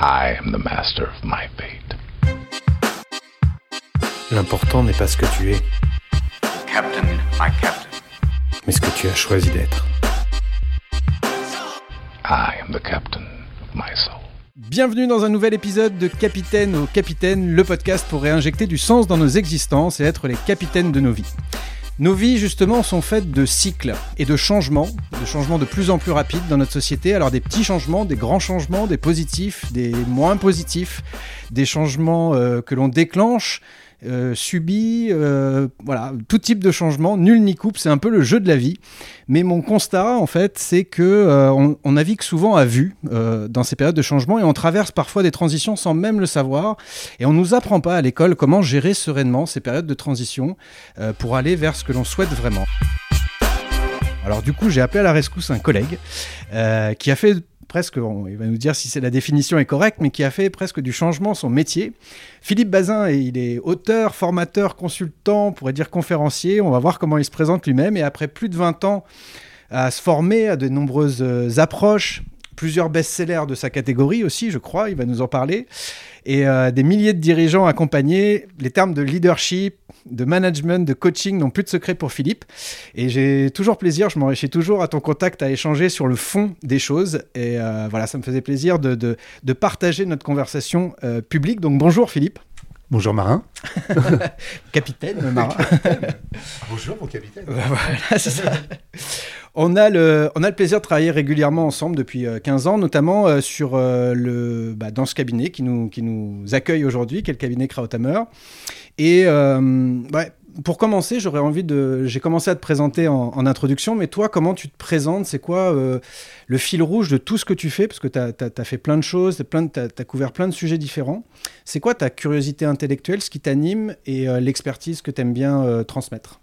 I am the master of my fate. L'important n'est pas ce que tu es, Captain, my captain. mais ce que tu as choisi d'être. I am the captain of my soul. Bienvenue dans un nouvel épisode de Capitaine au Capitaine, le podcast pour réinjecter du sens dans nos existences et être les capitaines de nos vies. Nos vies, justement, sont faites de cycles et de changements, de changements de plus en plus rapides dans notre société. Alors des petits changements, des grands changements, des positifs, des moins positifs, des changements euh, que l'on déclenche, euh, subit, euh, voilà, tout type de changement, nul ni coupe, c'est un peu le jeu de la vie. Mais mon constat, en fait, c'est que euh, on, navigue souvent à vue dans ces périodes de changement et on traverse parfois des transitions sans même le savoir. Et on nous apprend pas à l'école comment gérer sereinement ces périodes de transition pour aller vers ce que l'on souhaite vraiment. Alors du coup, j'ai appelé à la rescousse un collègue qui a fait presque, il va nous dire si c'est la définition est correcte, mais qui a fait presque du changement son métier. Philippe Bazin, il est auteur, formateur, consultant, on pourrait dire conférencier. On va voir comment il se présente lui-même. Et après plus de 20 ans à se former à de nombreuses euh, approches, plusieurs best-sellers de sa catégorie aussi, je crois, il va nous en parler, et euh, des milliers de dirigeants accompagnés. Les termes de leadership, de management, de coaching n'ont plus de secret pour Philippe. Et j'ai toujours plaisir, je m'enrichis toujours à ton contact, à échanger sur le fond des choses. Et euh, voilà, ça me faisait plaisir de, de- de partager notre conversation euh, publique. Donc bonjour Philippe, Bonjour Marin. capitaine Marin. Bonjour mon capitaine. Voilà, c'est ça. On a, le, plaisir de travailler régulièrement ensemble depuis euh, 15 ans, notamment euh, sur euh, le, bah, dans ce cabinet qui nous, accueille aujourd'hui, qui est le cabinet Krauthammer. Et euh, pour commencer, j'aurais envie de. J'ai commencé à te présenter en, introduction, mais toi, comment tu te présentes? C'est quoi euh, le fil rouge de tout ce que tu fais? Parce que tu as, fait plein de choses, tu as, couvert plein de sujets différents. C'est quoi ta curiosité intellectuelle, ce qui t'anime et euh, l'expertise que tu aimes bien euh, transmettre?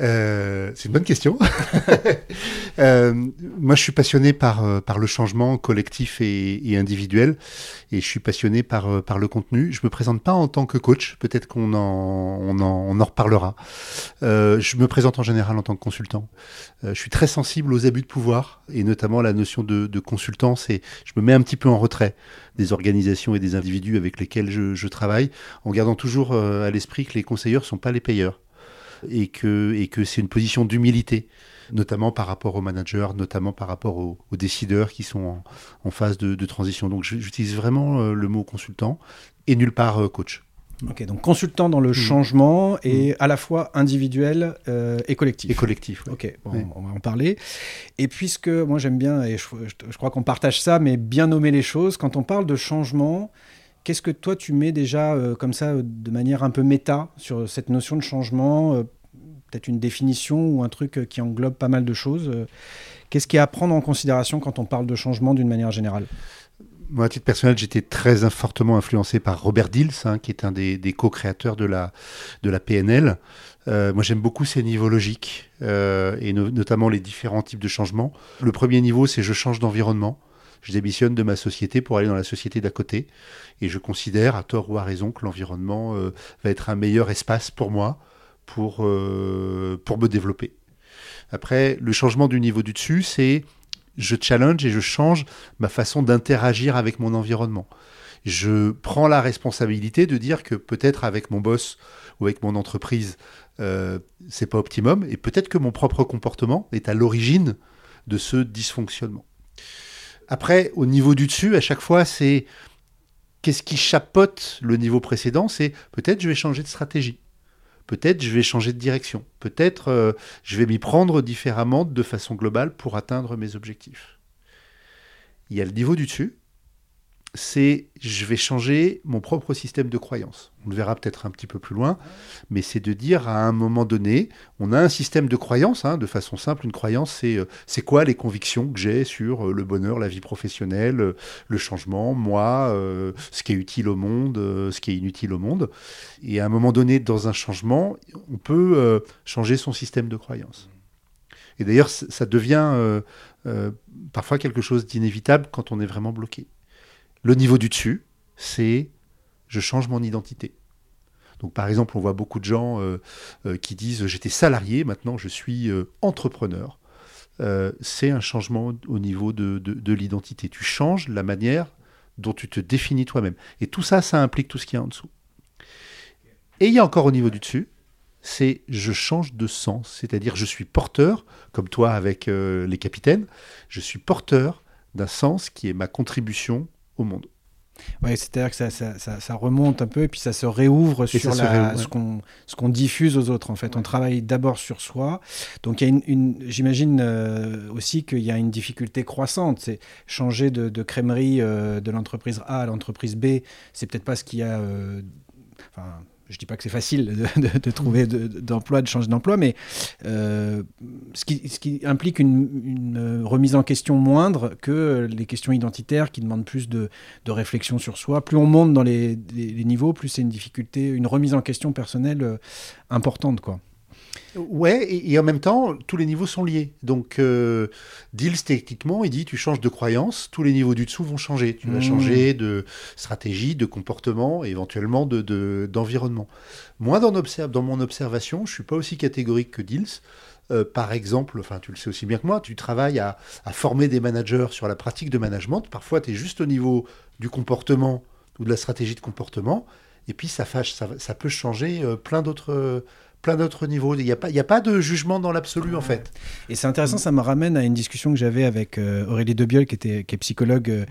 Euh, c'est une bonne question. Euh, moi, je suis passionné par, euh, par le changement collectif et, et individuel, et je suis passionné par, par le contenu. Je me présente pas en tant que coach, peut-être qu'on en, on en, on en reparlera. Euh, je me présente en général en tant que consultant. Je suis très sensible aux abus de pouvoir, et notamment la notion de, de consultant, c'est je me mets un petit peu en retrait des organisations et des individus avec lesquels je, je travaille, en gardant toujours à l'esprit que les conseilleurs sont pas les payeurs et que, et que c'est une position d'humilité, notamment par rapport aux managers, notamment par rapport aux, aux décideurs qui sont en, en phase de, de transition. Donc j'utilise vraiment euh, le mot consultant et nulle part euh, coach. Ok, donc consultant dans le changement et à la fois individuel euh, et collectif. Et collectif. ouais. Ok, bon, on va en parler. Et puisque moi j'aime bien, et je crois qu'on partage ça, mais bien nommer les choses, quand on parle de changement, qu'est-ce que toi tu mets déjà euh, comme ça euh, de manière un peu méta sur cette notion de changement euh, Peut-être une définition ou un truc qui englobe pas mal de choses. Qu'est-ce qui est à prendre en considération quand on parle de changement d'une manière générale? Moi, à titre personnel, j'étais très fortement influencé par Robert Dills, hein, qui est un des, co-créateurs de la, de la PNL. Moi, j'aime beaucoup ces niveaux logiques, et no- notamment les différents types de changements. Le premier niveau, c'est je change d'environnement. Je démissionne de ma société pour aller dans la société d'à côté. Et je considère, à tort ou à raison, que l'environnement euh, va être un meilleur espace pour moi, pour, euh, pour me développer. Après, le changement du niveau du dessus, c'est je challenge et je change ma façon d'interagir avec mon environnement. Je prends la responsabilité de dire que peut-être avec mon boss ou avec mon entreprise, euh, c'est pas optimum, et peut-être que mon propre comportement est à l'origine de ce dysfonctionnement. Après, au niveau du dessus, à chaque fois, c'est qu'est-ce qui chapeaute le niveau précédent C'est peut-être je vais changer de stratégie. Peut-être je vais changer de direction. Peut-être euh, je vais m'y prendre différemment de façon globale pour atteindre mes objectifs. Il y a le niveau du dessus, c'est je vais changer mon propre système de croyance. On le verra peut-être un petit peu plus loin, mais c'est de dire à un moment donné, on a un système de croyance, hein, de façon simple, une croyance, c'est euh, c'est quoi les convictions que j'ai sur euh, le bonheur, la vie professionnelle, euh, le changement, moi, ce qui est utile au monde, ce qui est inutile au monde. Et à un moment donné, dans un changement, on peut changer son système de croyance. Et d'ailleurs, ça devient parfois quelque chose d'inévitable quand on est vraiment bloqué. Le niveau du dessus, c'est je change mon identité. Donc par exemple, on voit beaucoup de gens euh, euh, qui disent j'étais salarié, maintenant je suis euh, entrepreneur. C'est un changement au niveau de, de- de l'identité. Tu changes la manière dont tu te définis toi-même. Et tout ça, ça implique tout ce qu'il y a en dessous. Et il y a encore au niveau du dessus, c'est je change de sens, c'est-à-dire je suis porteur, comme toi avec les capitaines, je suis porteur d'un sens qui est ma contribution au monde. Ouais, c'est-à-dire que ça, ça, ça, remonte un peu et puis ça se réouvre sur la, ce qu'on diffuse aux autres. En fait, on travaille d'abord sur soi. Donc, j'imagine euh, aussi qu'il y a une difficulté croissante. C'est changer de, de crèmerie euh, de l'entreprise A à l'entreprise B. C'est peut-être pas ce qu'il y a. enfin, je dis pas que c'est facile de, trouver d'emploi, de, changer d'emploi, mais euh, ce, qui, implique une, remise en question moindre que les questions identitaires qui demandent plus de, réflexion sur soi. Plus on monte dans les, les niveaux, plus c'est une difficulté, une remise en question personnelle euh, importante, quoi. Ouais, et, en même temps, tous les niveaux sont liés. Donc, euh, Deals, techniquement, il dit tu changes de croyance, tous les niveaux du dessous vont changer. Tu vas mmh. changer de stratégie, de comportement, et éventuellement d'environnement. De, Moi, dans, dans, mon observation, je suis pas aussi catégorique que Deals. Euh, par exemple, enfin, tu le sais aussi bien que moi, tu travailles à, former des managers sur la pratique de management. Parfois, tu es juste au niveau du comportement ou de la stratégie de comportement. Et puis, ça, fâche, ça, ça peut changer euh, plein d'autres plein d'autres niveaux. Il n'y a, pas, a pas de jugement dans l'absolu, en fait. Et c'est intéressant, ça me ramène à une discussion que j'avais avec euh, Aurélie Debiol, qui, était, qui est psychologue euh,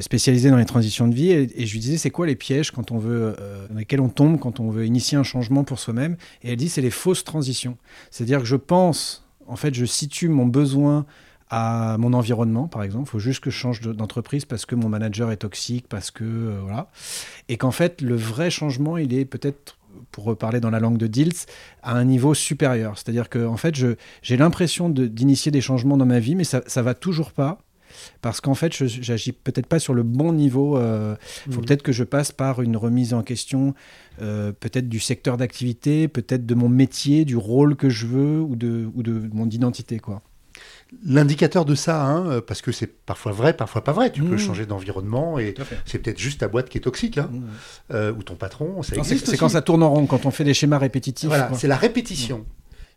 spécialisée dans les transitions de vie. Et, je lui disais, c'est quoi les pièges quand on veut, euh, dans lesquels on tombe quand on veut initier un changement pour soi-même? Et elle dit, c'est les fausses transitions. C'est-à-dire que je pense, en fait, je situe mon besoin à mon environnement, par exemple. Il faut juste que je change d'entreprise parce que mon manager est toxique, parce que voilà. Et qu'en fait, le vrai changement, il est peut-être pour reparler dans la langue de Dilts, à un niveau supérieur. C'est-à-dire que en fait, j'ai l'impression d'initier des changements dans ma vie, mais ça ne va toujours pas. Parce qu'en fait, je j'agis peut-être pas sur le bon niveau. Il euh, faut mmh. peut-être que je passe par une remise en question, euh, peut-être du secteur d'activité, peut-être de mon métier, du rôle que je veux ou de, ou de mon identité. quoi. L'indicateur de ça, hein, parce que c'est parfois vrai, parfois pas vrai. Tu peux mmh. changer d'environnement et c'est peut-être juste ta boîte qui est toxique, hein, mmh. euh, ou ton patron. C'est quand ça tourne en rond, quand on fait des schémas répétitifs. Voilà, c'est la répétition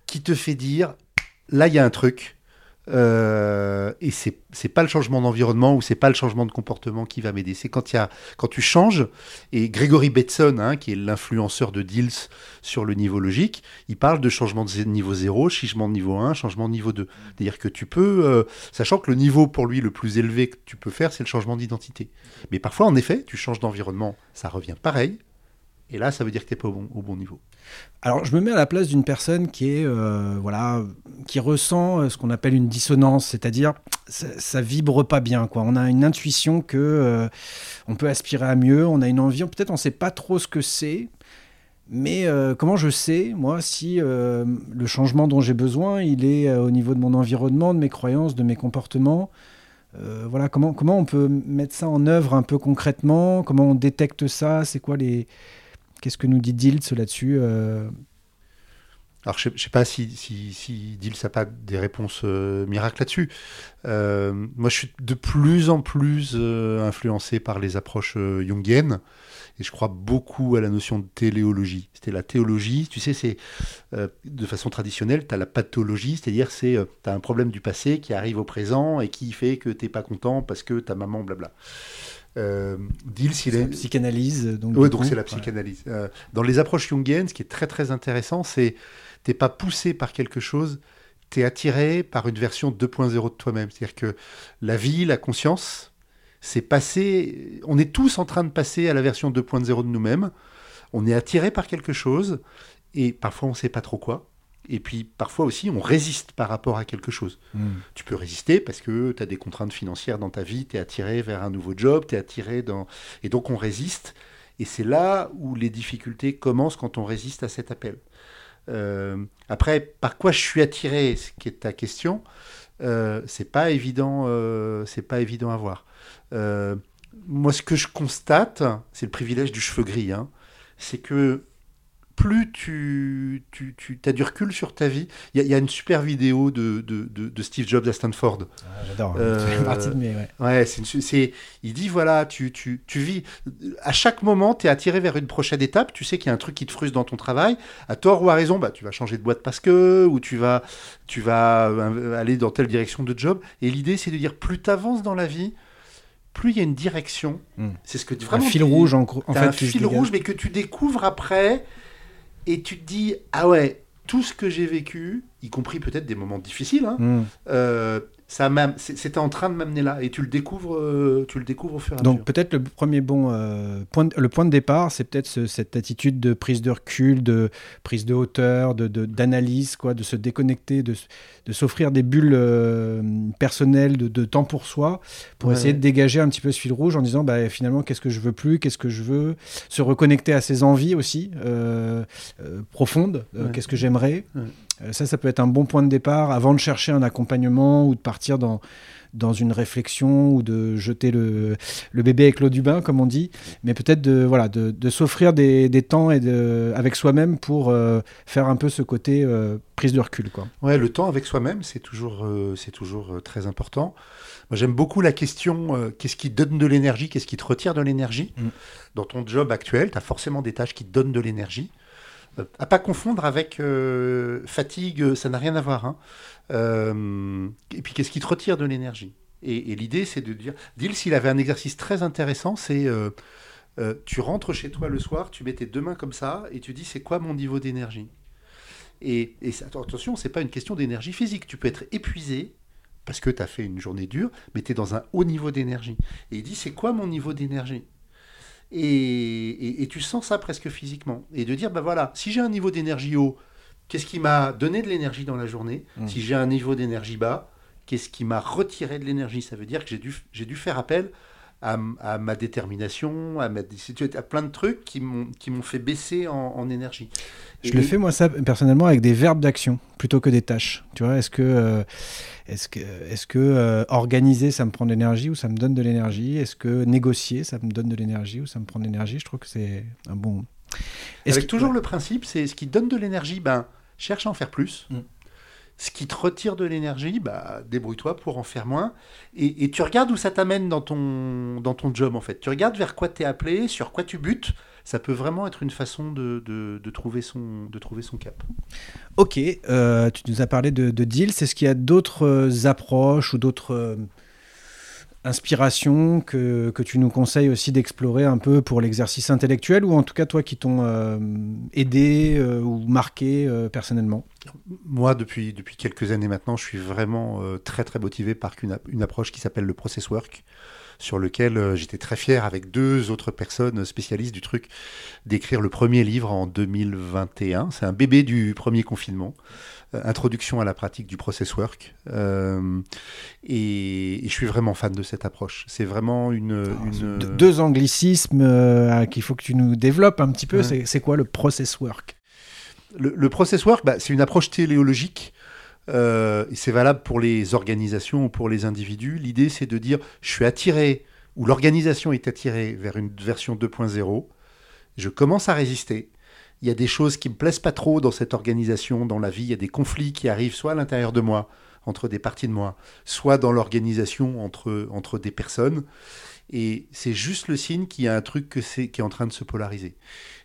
qui te fait dire là, il y a un truc, euh, et c'est c'est pas le changement d'environnement ou c'est pas le changement de comportement qui va m'aider. C'est quand quand tu changes. Et Gregory Betson, hein, qui est l'influenceur de Deals sur le niveau logique, il parle de changement de niveau 0, changement de niveau 1, changement de niveau 2. C'est-à-dire que tu peux, euh, sachant que le niveau pour lui le plus élevé que tu peux faire, c'est le changement d'identité. Mais parfois, en effet, tu changes d'environnement, ça revient pareil. Et là, ça veut dire que tu n'es pas au bon niveau. Alors, je me mets à la place d'une personne qui est, euh, voilà, qui ressent euh, ce qu'on appelle une dissonance, c'est-à-dire ça, vibre pas bien. On a une intuition que euh, on peut aspirer à mieux, on a une envie, peut-être on sait pas trop ce que c'est, mais comment je sais, moi, si le changement dont j'ai besoin, il est au niveau de mon environnement, de mes croyances, de mes comportements. voilà, comment, comment on peut mettre ça en œuvre un peu concrètement Comment on détecte ça C'est quoi les, Qu'est-ce que nous dit Diltz là-dessus euh alors, je ne sais pas si, si, n'a pas des réponses euh, miracles là-dessus. Euh, moi, je suis de plus en plus influencé par les approches jungiennes et je crois beaucoup à la notion de téléologie. C'était la théologie, tu sais, c'est de façon traditionnelle, tu as la pathologie, c'est-à-dire c'est tu as un problème du passé qui arrive au présent et qui fait que tu n'es pas content parce que ta maman, blabla. Euh, c'est la psychanalyse. Donc, oui, donc c'est la psychanalyse. Euh, dans les approches jungiennes, ce qui est très très intéressant, c'est t'es pas poussé par quelque chose, tu es attiré par une version 2.0 de toi-même. C'est-à-dire que la vie, la conscience, c'est passé. On est tous en train de passer à la version 2.0 de nous-mêmes. On est attiré par quelque chose et parfois on sait pas trop quoi. Et puis parfois aussi, on résiste par rapport à quelque chose. Hmm. Tu peux résister parce que tu as des contraintes financières dans ta vie, tu es attiré vers un nouveau job, tu es attiré dans... Et donc on résiste. Et c'est là où les difficultés commencent quand on résiste à cet appel. Euh, après, par quoi je suis attiré, ce qui est ta question, euh, c'est pas évident, euh, c'est pas évident à voir. Euh, moi, ce que je constate, c'est le privilège du cheveu gris, hein, c'est que plus tu, tu, tu as du recul sur ta vie. Il y, a une super vidéo de, de, de, Steve Jobs à Stanford. Ah, J'adore. Euh, partie de mes, ouais. ouais c'est, il dit voilà, tu, tu, tu vis. À chaque moment, tu es attiré vers une prochaine étape. Tu sais qu'il y a un truc qui te frustre dans ton travail. À tort ou à raison, bah, tu vas changer de boîte parce que, ou tu vas, tu vas euh, aller dans telle direction de job. Et l'idée, c'est de dire plus tu avances dans la vie, plus il y a une direction. Hmm. C'est ce que tu- Un vraiment. fil tu- rouge en, gros- en fait. un fil dégage. rouge, mais que tu découvres après, et tu te dis ah ouais, tout ce que j'ai vécu, y compris peut-être des moments difficiles, hein, Hmm. euh, ça c'était en train de m'amener là, et tu le découvres, euh, tu le découvres au fur et à Donc mesure. peut-être le premier bon euh, point, de- le point de départ, c'est peut-être ce- cette attitude de prise de recul, de prise de hauteur, de d'analyse, quoi, de se déconnecter, de, de s'offrir des bulles euh, personnelles de, de temps pour soi, pour Ouais, essayer de dégager un petit peu ce fil rouge en disant bah, finalement qu'est-ce que je veux plus, qu'est-ce que je veux, se reconnecter à ses envies aussi profondes, Ouais. qu'est-ce que j'aimerais. Ouais. Euh, ça, ça peut être un bon point de départ avant de chercher un accompagnement ou de partir dans dans une réflexion ou de jeter le, le bébé avec l'eau du bain, comme on dit, mais peut-être de, voilà, de, de s'offrir des, des temps et de, avec soi-même pour euh, faire un peu ce côté euh, prise de recul. Quoi. Ouais, le temps avec soi-même, c'est toujours, euh, c'est toujours très important. Moi, j'aime beaucoup la question qu'est-ce qui donne de l'énergie, qu'est-ce qui te retire de l'énergie? Mm. Dans ton job actuel, tu as forcément des tâches qui te donnent de l'énergie. À pas confondre avec euh, fatigue, ça n'a rien à voir. hein. Euh, et puis, qu'est-ce qui te retire de l'énergie? Et, l'idée, c'est de dire Dil, s'il avait un exercice très intéressant, c'est. euh, tu rentres chez toi le soir, tu mets tes deux mains comme ça et tu dis c'est quoi mon niveau d'énergie? Et, et attention, c'est pas une question d'énergie physique. Tu peux être épuisé parce que tu as fait une journée dure, mais tu es dans un haut niveau d'énergie. Et il dit, c'est quoi mon niveau d'énergie? Et, et- et tu sens ça presque physiquement. Et de dire, ben voilà, si j'ai un niveau d'énergie haut, qu'est-ce qui m'a donné de l'énergie dans la journée? Mm. Si j'ai un niveau d'énergie bas, qu'est-ce qui m'a retiré de l'énergie? Ça veut dire que j'ai dû, j'ai dû faire appel à, ma détermination, à, ma, à plein de trucs qui m'ont fait baisser en, en énergie. Je Et- le fais moi ça personnellement avec des verbes d'action plutôt que des tâches. Tu vois, est-ce que, euh, est-ce que, est-ce que euh, organiser ça me prend de l'énergie ou ça me donne de l'énergie? Est-ce que négocier ça me donne de l'énergie ou ça me prend de l'énergie? Je trouve que c'est un bon. Avec que- toujours le principe, c'est ce qui donne de l'énergie, ben, cherche à en faire plus. Mm. Ce qui te retire de l'énergie, bah, débrouille-toi pour en faire moins. Et, tu regardes où ça t'amène dans ton, dans ton job, en fait. Tu regardes vers quoi tu es appelé, sur quoi tu butes. Ça peut vraiment être une façon de, de, de trouver, son, de trouver son cap. Ok, euh, tu nous as parlé de, de deals. Est-ce qu'il y a d'autres euh, approches ou d'autres euh, inspirations que, tu nous conseilles aussi d'explorer un peu pour l'exercice intellectuel ou en tout cas toi qui t'ont euh, aidé euh, ou marqué euh, personnellement? Moi, depuis, depuis quelques années maintenant, je suis vraiment très très motivé par une, une approche qui s'appelle le process work, sur lequel j'étais très fier avec deux autres personnes spécialistes du truc d'écrire le premier livre en 2021. C'est un bébé du premier confinement. Euh, Introduction à la pratique du process work. Euh, et, et je suis vraiment fan de cette approche. C'est vraiment une. une- De- Deux anglicismes euh, qu'il faut que tu nous développes un petit peu. Ouais. C'est- quoi le process work? Le, le process work, bah, c'est une approche téléologique. euh, c'est valable pour les organisations ou pour les individus. L'idée, c'est de dire, je suis attiré, ou l'organisation est attirée vers une version 2.0. Je commence à résister. Il y a des choses qui me plaisent pas trop dans cette organisation, dans la vie. Il y a des conflits qui arrivent soit à l'intérieur de moi, entre des parties de moi, soit dans l'organisation entre, des personnes. Et c'est juste le signe qu'il y a un truc qui est en train de se polariser.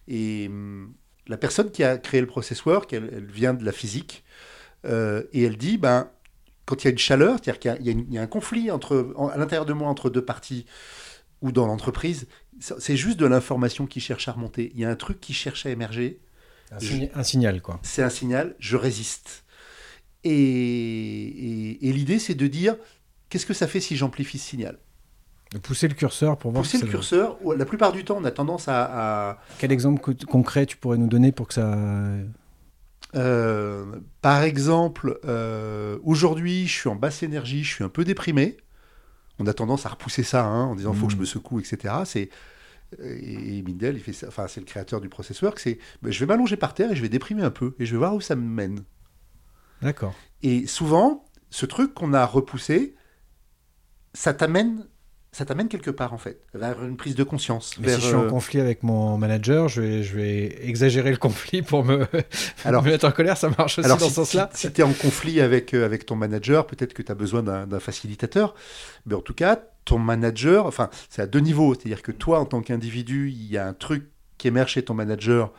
Et hum, la personne qui a créé le process work, elle, vient de la physique, euh, et elle dit, ben, quand il y a une chaleur, c'est-à-dire qu'il y a- un conflit à l'intérieur de moi entre deux parties, ou dans l'entreprise, c'est juste de l'information qui cherche à remonter. Il y a un truc qui cherche à émerger, un, Je- signa- un signal, quoi. c'est un signal, je résiste. Et, et- et l'idée, c'est de dire, qu'est-ce que ça fait si j'amplifie ce signal? De pousser le curseur pour voir Pousser le curseur, la plupart du temps, on a tendance à- à, Quel exemple co- concret tu pourrais nous donner pour que ça. Euh, par exemple, euh, aujourd'hui, je suis en basse énergie, je suis un peu déprimé. On a tendance à repousser ça hein, en disant faut que je me secoue, etc. C'est et Mindel, il fait ça. Enfin, c'est le créateur du process work. C'est ben, je vais m'allonger par terre et je vais déprimer un peu et je vais voir où ça me mène. D'accord. Et souvent, ce truc qu'on a repoussé, ça t'amène, ça t'amène quelque part en fait, vers une prise de conscience. Mais vers, si je suis en euh, conflit avec mon manager, je vais, je vais exagérer le conflit pour me, Alors- me mettre en colère. Ça marche aussi Alors, dans si, ce sens-là. si, tu es en conflit avec, euh, avec ton manager, peut-être que tu as besoin d'un d'un facilitateur. Mais en tout cas, ton manager, enfin, c'est à deux niveaux. C'est-à-dire que toi, en tant qu'individu, il y a un truc qui émerge chez ton manager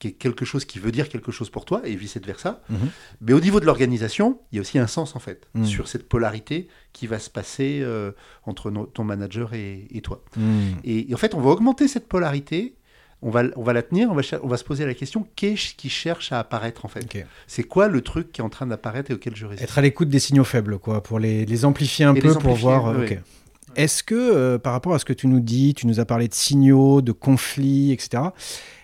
qui est quelque chose qui veut dire quelque chose pour toi, et vice-versa. Mhm. Mais au niveau de l'organisation, il y a aussi un sens, en fait, Mhm. sur cette polarité qui va se passer euh, entre no- ton manager et, et toi. Hmm. Et, et en fait, on va augmenter cette polarité, on va, on va la tenir, on va, on va se poser la question, qu'est-ce qui cherche à apparaître, en fait. C'est quoi le truc qui est en train d'apparaître et auquel je résiste Être à l'écoute des signaux faibles, quoi, pour les, les amplifier un Et peu, pour voir. euh. Est-ce que, euh, par rapport à ce que tu nous dis, tu nous as parlé de signaux, de conflits, etc.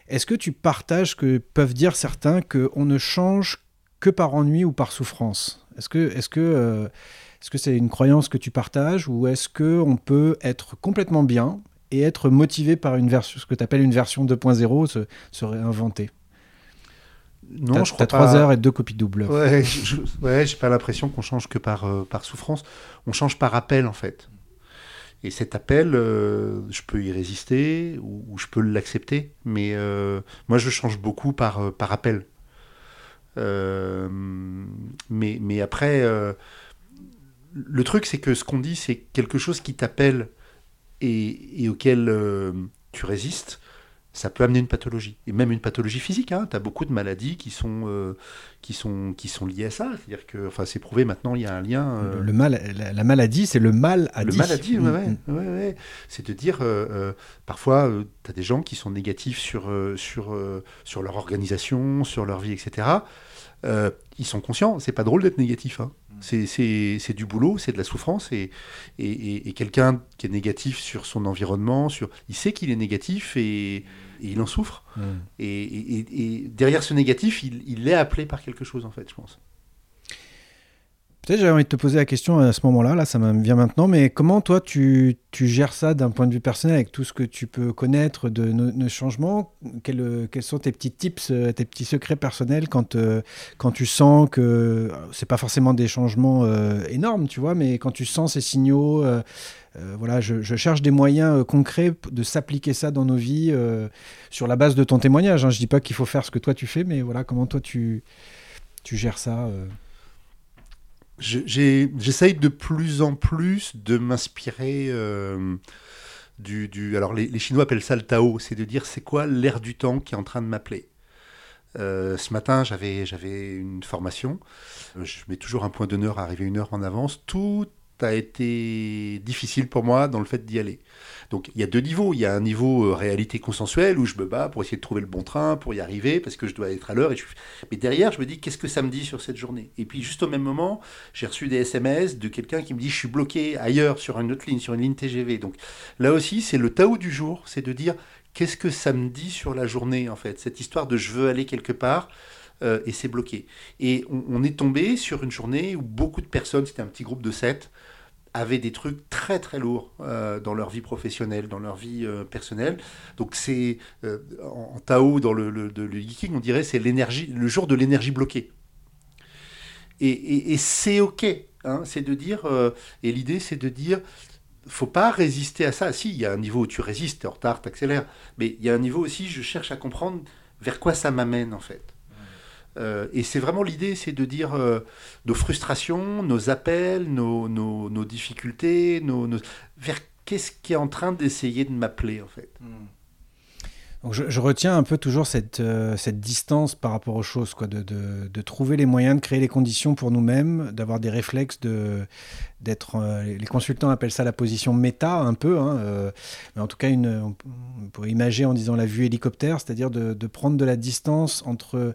Est-ce que tu partages que peuvent dire certains qu'on ne change que par ennui ou par souffrance? Est-ce que, est-ce que, euh, est-ce que c'est une croyance que tu partages ou est-ce que on peut être complètement bien et être motivé par une version, ce que tu appelles une version 2.0, se, se réinventer? Non, je crois trois pas. heures et deux copies doubles. Ouais, je- ouais, j'ai pas l'impression qu'on change que par, euh, par souffrance. On change par appel, en fait. Et cet appel, euh, je peux y résister ou, je peux l'accepter. Mais euh, moi, je change beaucoup par, euh, appel. Mais, après, le truc, c'est que ce qu'on dit, c'est quelque chose qui t'appelle et, auquel tu résistes. Ça peut amener une pathologie, et même une pathologie physique. Hein. Tu as beaucoup de maladies qui sont, euh, qui sont, qui sont liées à ça. C'est-à-dire que, enfin, c'est prouvé maintenant, il y a un lien. euh, Le, le mal, la, la maladie, c'est le mal à le dit. maladie, ouais, ouais, Mm, ouais, ouais. C'est de dire, euh, euh, parfois, tu as des gens qui sont négatifs sur, euh, sur, euh, sur leur organisation, sur leur vie, etc. Euh, ils sont conscients, c'est pas drôle d'être négatif. hein. C'est- C'est c'est du boulot, c'est de la souffrance. Et, et, et- et quelqu'un qui est négatif sur son environnement, sur, il sait qu'il est négatif et, et il en souffre. Et, et- et- et derrière ce négatif, il, il est appelé par quelque chose, en fait, je pense. Peut-être j'avais envie de te poser la question à ce moment-là, là ça me vient maintenant, mais comment toi tu, tu gères ça d'un point de vue personnel avec tout ce que tu peux connaître de nos, nos changements? Quels, quels sont tes petits tips, euh, tes petits secrets personnels quand, euh, quand tu sens que c'est pas forcément des changements euh, énormes, tu vois, mais quand tu sens ces signaux, euh, voilà, je, cherche des moyens euh, concrets de s'appliquer ça dans nos vies euh, sur la base de ton témoignage. Hein. Je dis pas qu'il faut faire ce que toi tu fais, mais voilà, comment toi tu, tu gères ça euh. J'essaye de plus en plus de m'inspirer euh, du, du- Alors, les, Chinois appellent ça le Tao, c'est de dire c'est quoi l'air du temps qui est en train de m'appeler. Euh, ce matin, j'avais une formation. Euh, Je mets toujours un point d'honneur à arriver une heure en avance. Tout a été difficile pour moi dans le fait d'y aller. Donc il y a deux niveaux. Il y a un niveau euh, réalité consensuelle où je me bats pour essayer de trouver le bon train, pour y arriver, parce que je dois être à l'heure. je- Mais derrière, je me dis qu'est-ce que ça me dit sur cette journée? Et puis juste au même moment, j'ai reçu des SMS de quelqu'un qui me dit je suis bloqué ailleurs sur une autre ligne, sur une ligne TGV. Donc là aussi, c'est le Tao du jour, c'est de dire qu'est-ce que ça me dit sur la journée en fait, cette histoire de je veux aller quelque part. euh, et c'est bloqué. Et on, on est tombé sur une journée où beaucoup de personnes, c'était un petit groupe de sept, avaient des trucs très très lourds euh, dans leur vie professionnelle, dans leur vie euh, personnelle. Donc c'est euh, en, Tao, dans le, de- le Yiking, on dirait c'est l'énergie, le jour de l'énergie bloquée. Et, et- c'est ok, hein, c'est de dire, et l'idée c'est de dire, faut pas résister à ça. Si, il y a un niveau où tu résistes, t'es en retard, t'accélères, mais il y a un niveau aussi, je cherche à comprendre vers quoi ça m'amène en fait. Euh, et c'est vraiment l'idée, c'est de dire euh, nos frustrations, nos appels, nos, nos- difficultés, nos, vers qu'est-ce qui est en train d'essayer de m'appeler en fait. Donc je, retiens un peu toujours cette, euh, cette distance par rapport aux choses, quoi, de, de- trouver les moyens, de créer les conditions pour nous-mêmes, d'avoir des réflexes, de, d'être, les consultants appellent ça la position méta un peu, hein, mais en tout cas une, on, pourrait imager en disant la vue hélicoptère, c'est-à-dire de, de prendre de la distance entre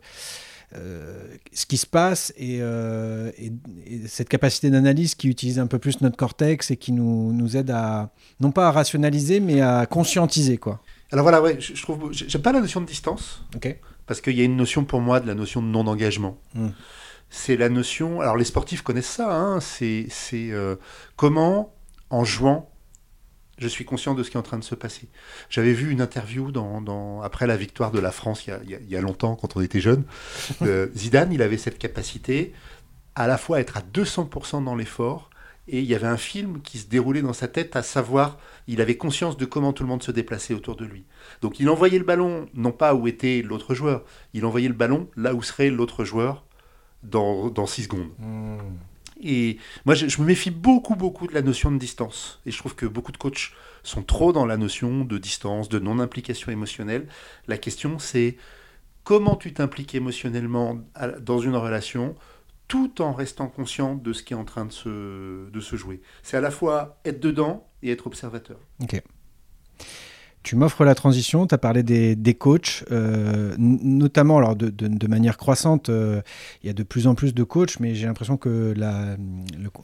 ce qui se passe et, euh, et- et cette capacité d'analyse qui utilise un peu plus notre cortex et qui nous, nous aide à, non pas à rationaliser, mais à conscientiser, quoi. Alors voilà, ouais, je, je trouve, j'aime pas la notion de distance. Parce qu'il y a une notion pour moi de la notion de non-engagement. Mm. C'est la notion. Alors les sportifs connaissent ça. Hein, c'est c'est, euh, comment, en jouant, je suis conscient de ce qui est en train de se passer. J'avais vu une interview dans, dans- après la victoire de la France il y a, il y longtemps, quand on était jeune. Euh, Zidane, il avait cette capacité à la fois être à 200% dans l'effort. Et il y avait un film qui se déroulait dans sa tête, à savoir, il avait conscience de comment tout le monde se déplaçait autour de lui. Donc il envoyait le ballon, non pas où était l'autre joueur, il envoyait le ballon là où serait l'autre joueur dans, dans 6 secondes. Et moi, je, me méfie beaucoup, beaucoup de la notion de distance. Et je trouve que beaucoup de coachs sont trop dans la notion de distance, de non-implication émotionnelle. La question, c'est comment tu t'impliques émotionnellement dans une relation tout en restant conscient de ce qui est en train de se, de se jouer. C'est à la fois être dedans et être observateur. Ok. Tu m'offres la transition, tu as parlé des, des coachs, euh, notamment alors de, de, manière croissante, euh, il y a de plus en plus de coachs, mais j'ai l'impression que la,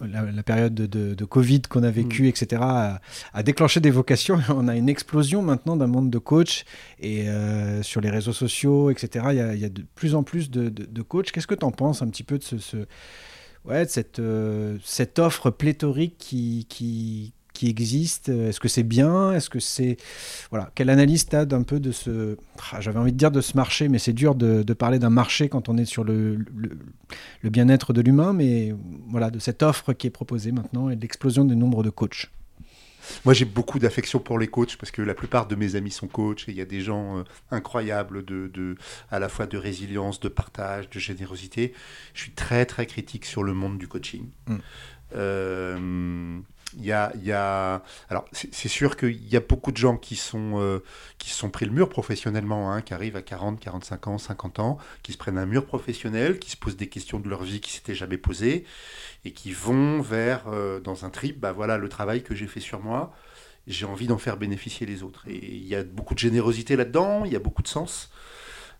la, période de, de Covid qu'on a vécue, mm. etc., a, déclenché des vocations. On a une explosion maintenant d'un monde de coachs, et euh, sur les réseaux sociaux, etc., il y a, il y a de plus en plus de, coachs. Qu'est-ce que tu en penses un petit peu de ce... ce ouais, de cette, cette offre pléthorique qui, qui, qui existe Est-ce que c'est bien Est-ce que c'est voilà Quelle analyse tu as d'un peu de ce ah, J'avais envie de dire de ce marché, mais c'est dur de, parler d'un marché quand on est sur le, le, bien-être de l'humain, mais voilà de cette offre qui est proposée maintenant et de l'explosion du nombre de coachs. Moi, j'ai beaucoup d'affection pour les coachs parce que la plupart de mes amis sont coachs et il y a des gens euh, incroyables de, de, à la fois de résilience, de partage, de générosité. Je suis très très critique sur le monde du coaching. Mm. Euh, il y a, y a... Alors, c'est sûr qu'il y a beaucoup de gens qui sont, euh, qui se sont pris le mur professionnellement, hein, qui arrivent à 40, 45 ans, 50 ans, qui se prennent un mur professionnel, qui se posent des questions de leur vie qui s'étaient jamais posées, et qui vont vers, euh, dans un trip, bah voilà, le travail que j'ai fait sur moi, j'ai envie d'en faire bénéficier les autres. Et il y a beaucoup de générosité là-dedans, il y a beaucoup de sens.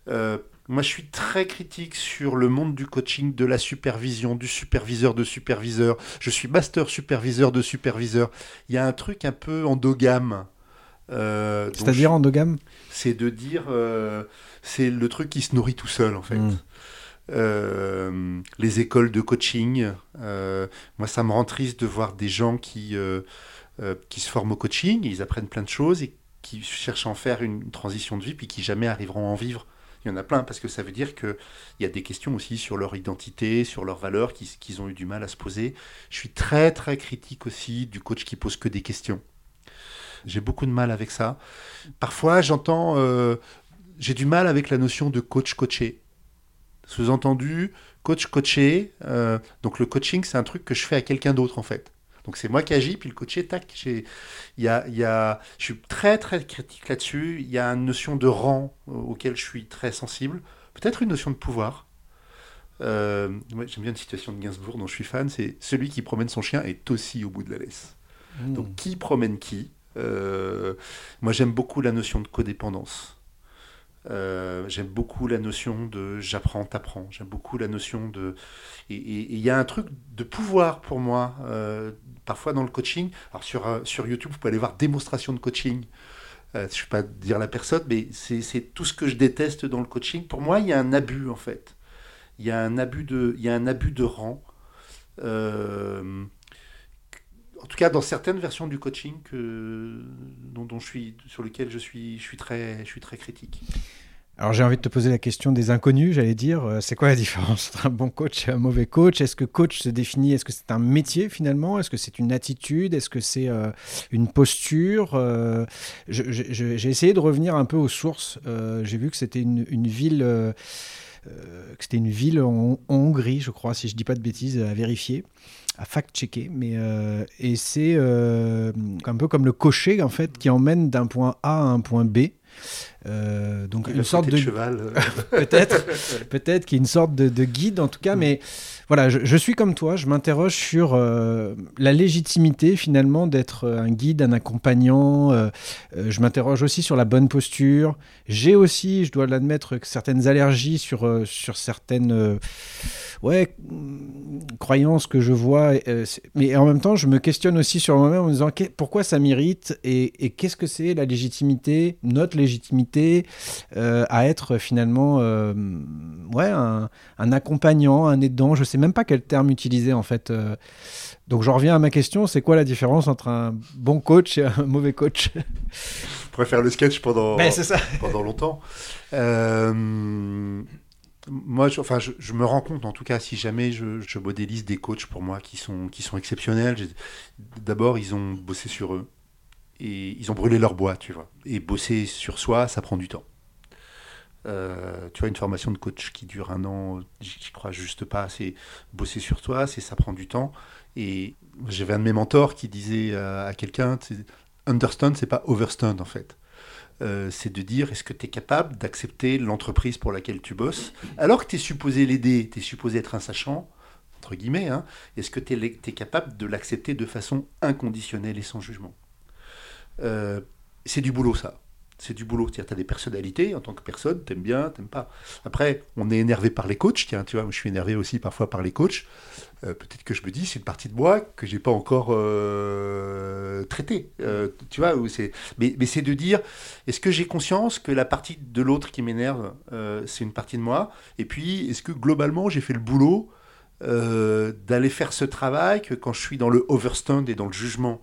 Euh, moi, je suis très critique sur le monde du coaching, de la supervision, du superviseur de superviseur. Je suis master superviseur de superviseur. Il y a un truc un peu endogame. Euh, C'est-à-dire endogame? C'est de dire, euh, c'est le truc qui se nourrit tout seul en fait. Hmm. Euh, les écoles de coaching, moi ça me rend triste de voir des gens qui, qui se forment au coaching, ils apprennent plein de choses et qui cherchent à en faire une transition de vie, puis qui jamais arriveront à en vivre. Il y en a plein parce que ça veut dire qu'il y a des questions aussi sur leur identité, sur leurs valeurs qu'ils ont eu du mal à se poser. Je suis très très critique aussi du coach qui pose que des questions. J'ai beaucoup de mal avec ça. Parfois, j'entends, euh, j'ai du mal avec la notion de coach coaché. Sous-entendu, coach coaché. Euh, donc le coaching, c'est un truc que je fais à quelqu'un d'autre en fait. Donc c'est moi qui agis, puis le coaché, tac. Il y a, y a, je suis très très critique là-dessus. Il y a une notion de rang auquel je suis très sensible. Peut-être une notion de pouvoir. Euh, J'aime bien une situation de Gainsbourg dont je suis fan, c'est celui qui promène son chien est aussi au bout de la laisse. Mmh. Donc qui promène qui? Euh, Moi j'aime beaucoup la notion de codépendance. Euh, j'aime beaucoup la notion de j'apprends, t'apprends. J'aime beaucoup la notion de. Et il y a un truc de pouvoir pour moi, euh, parfois dans le coaching. Alors sur, euh, sur YouTube, vous pouvez aller voir démonstration de coaching. je ne vais pas dire la personne, mais c'est tout ce que je déteste dans le coaching. Pour moi, il y a un abus en fait. Il y a un abus de, il y a un abus de rang. En tout cas, dans certaines versions du coaching dont, je suis, sur lesquelles je suis, je suis, très, je suis très critique. Alors j'ai envie de te poser la question des inconnus, j'allais dire, euh, c'est quoi la différence entre un bon coach et un mauvais coach? Est-ce que coach se définit, est-ce que c'est un métier finalement? Est-ce que c'est une attitude? Est-ce que c'est euh, une posture? Euh, J'ai essayé de revenir un peu aux sources. j'ai vu que c'était une, ville... que c'était une ville en, Hongrie, je crois, si je dis pas de bêtises, à vérifier, à fact-checker. Mais et c'est un peu comme le cocher en fait qui emmène d'un point A à un point B. Euh, donc une sorte de, cheval. Euh. peut-être, peut-être qu'il y a une sorte de, guide en tout cas, mm. mais voilà, je, suis comme toi, je m'interroge sur euh, la légitimité finalement d'être un guide, un accompagnant. je m'interroge aussi sur la bonne posture. J'ai aussi, je dois l'admettre, certaines allergies sur sur certaines ouais, croyances que je vois. mais en même temps, je me questionne aussi sur moi-même en me disant pourquoi ça m'irrite et, et qu'est-ce que c'est la légitimité, notre légitimité euh, à être finalement euh, ouais, un, accompagnant, un aidant. Je sais même pas quel terme utiliser en fait. Euh. donc je reviens à ma question, c'est quoi la différence entre un bon coach et un mauvais coach? Je faire le sketch pendant, ben, pendant longtemps. moi, je, enfin, je, me rends compte, en tout cas, si jamais je, je modélise des coachs pour moi qui sont, qui sont exceptionnels, d'abord, ils ont bossé sur eux et ils ont brûlé leur bois, tu vois. Et bosser sur soi, ça prend du temps. Euh, tu vois, une formation de coach qui dure un an, j'y crois juste pas. C'est bosser sur toi, c'est ça prend du temps. Et j'avais un de mes mentors qui disait à quelqu'un, understand, c'est pas overstand en fait. euh, c'est de dire est-ce que tu es capable d'accepter l'entreprise pour laquelle tu bosses, alors que tu es supposé l'aider, tu es supposé être un sachant, entre guillemets, hein, est-ce que tu es, capable de l'accepter de façon inconditionnelle et sans jugement? Euh, C'est du boulot ça c'est du boulot. Tu as des personnalités en tant que personne, t'aimes bien, t'aimes pas. Après, on est énervé par les coachs. Tiens, tu vois, je suis énervé aussi parfois par les coachs. Euh, peut-être que je me dis, c'est une partie de moi que j'ai pas encore euh, traitée. Tu vois, mais c'est de dire, est-ce que j'ai conscience que la partie de l'autre qui m'énerve, c'est une partie de moi? Et puis, est-ce que globalement, j'ai fait le boulot d'aller faire ce travail que quand je suis dans le overstand et dans le jugement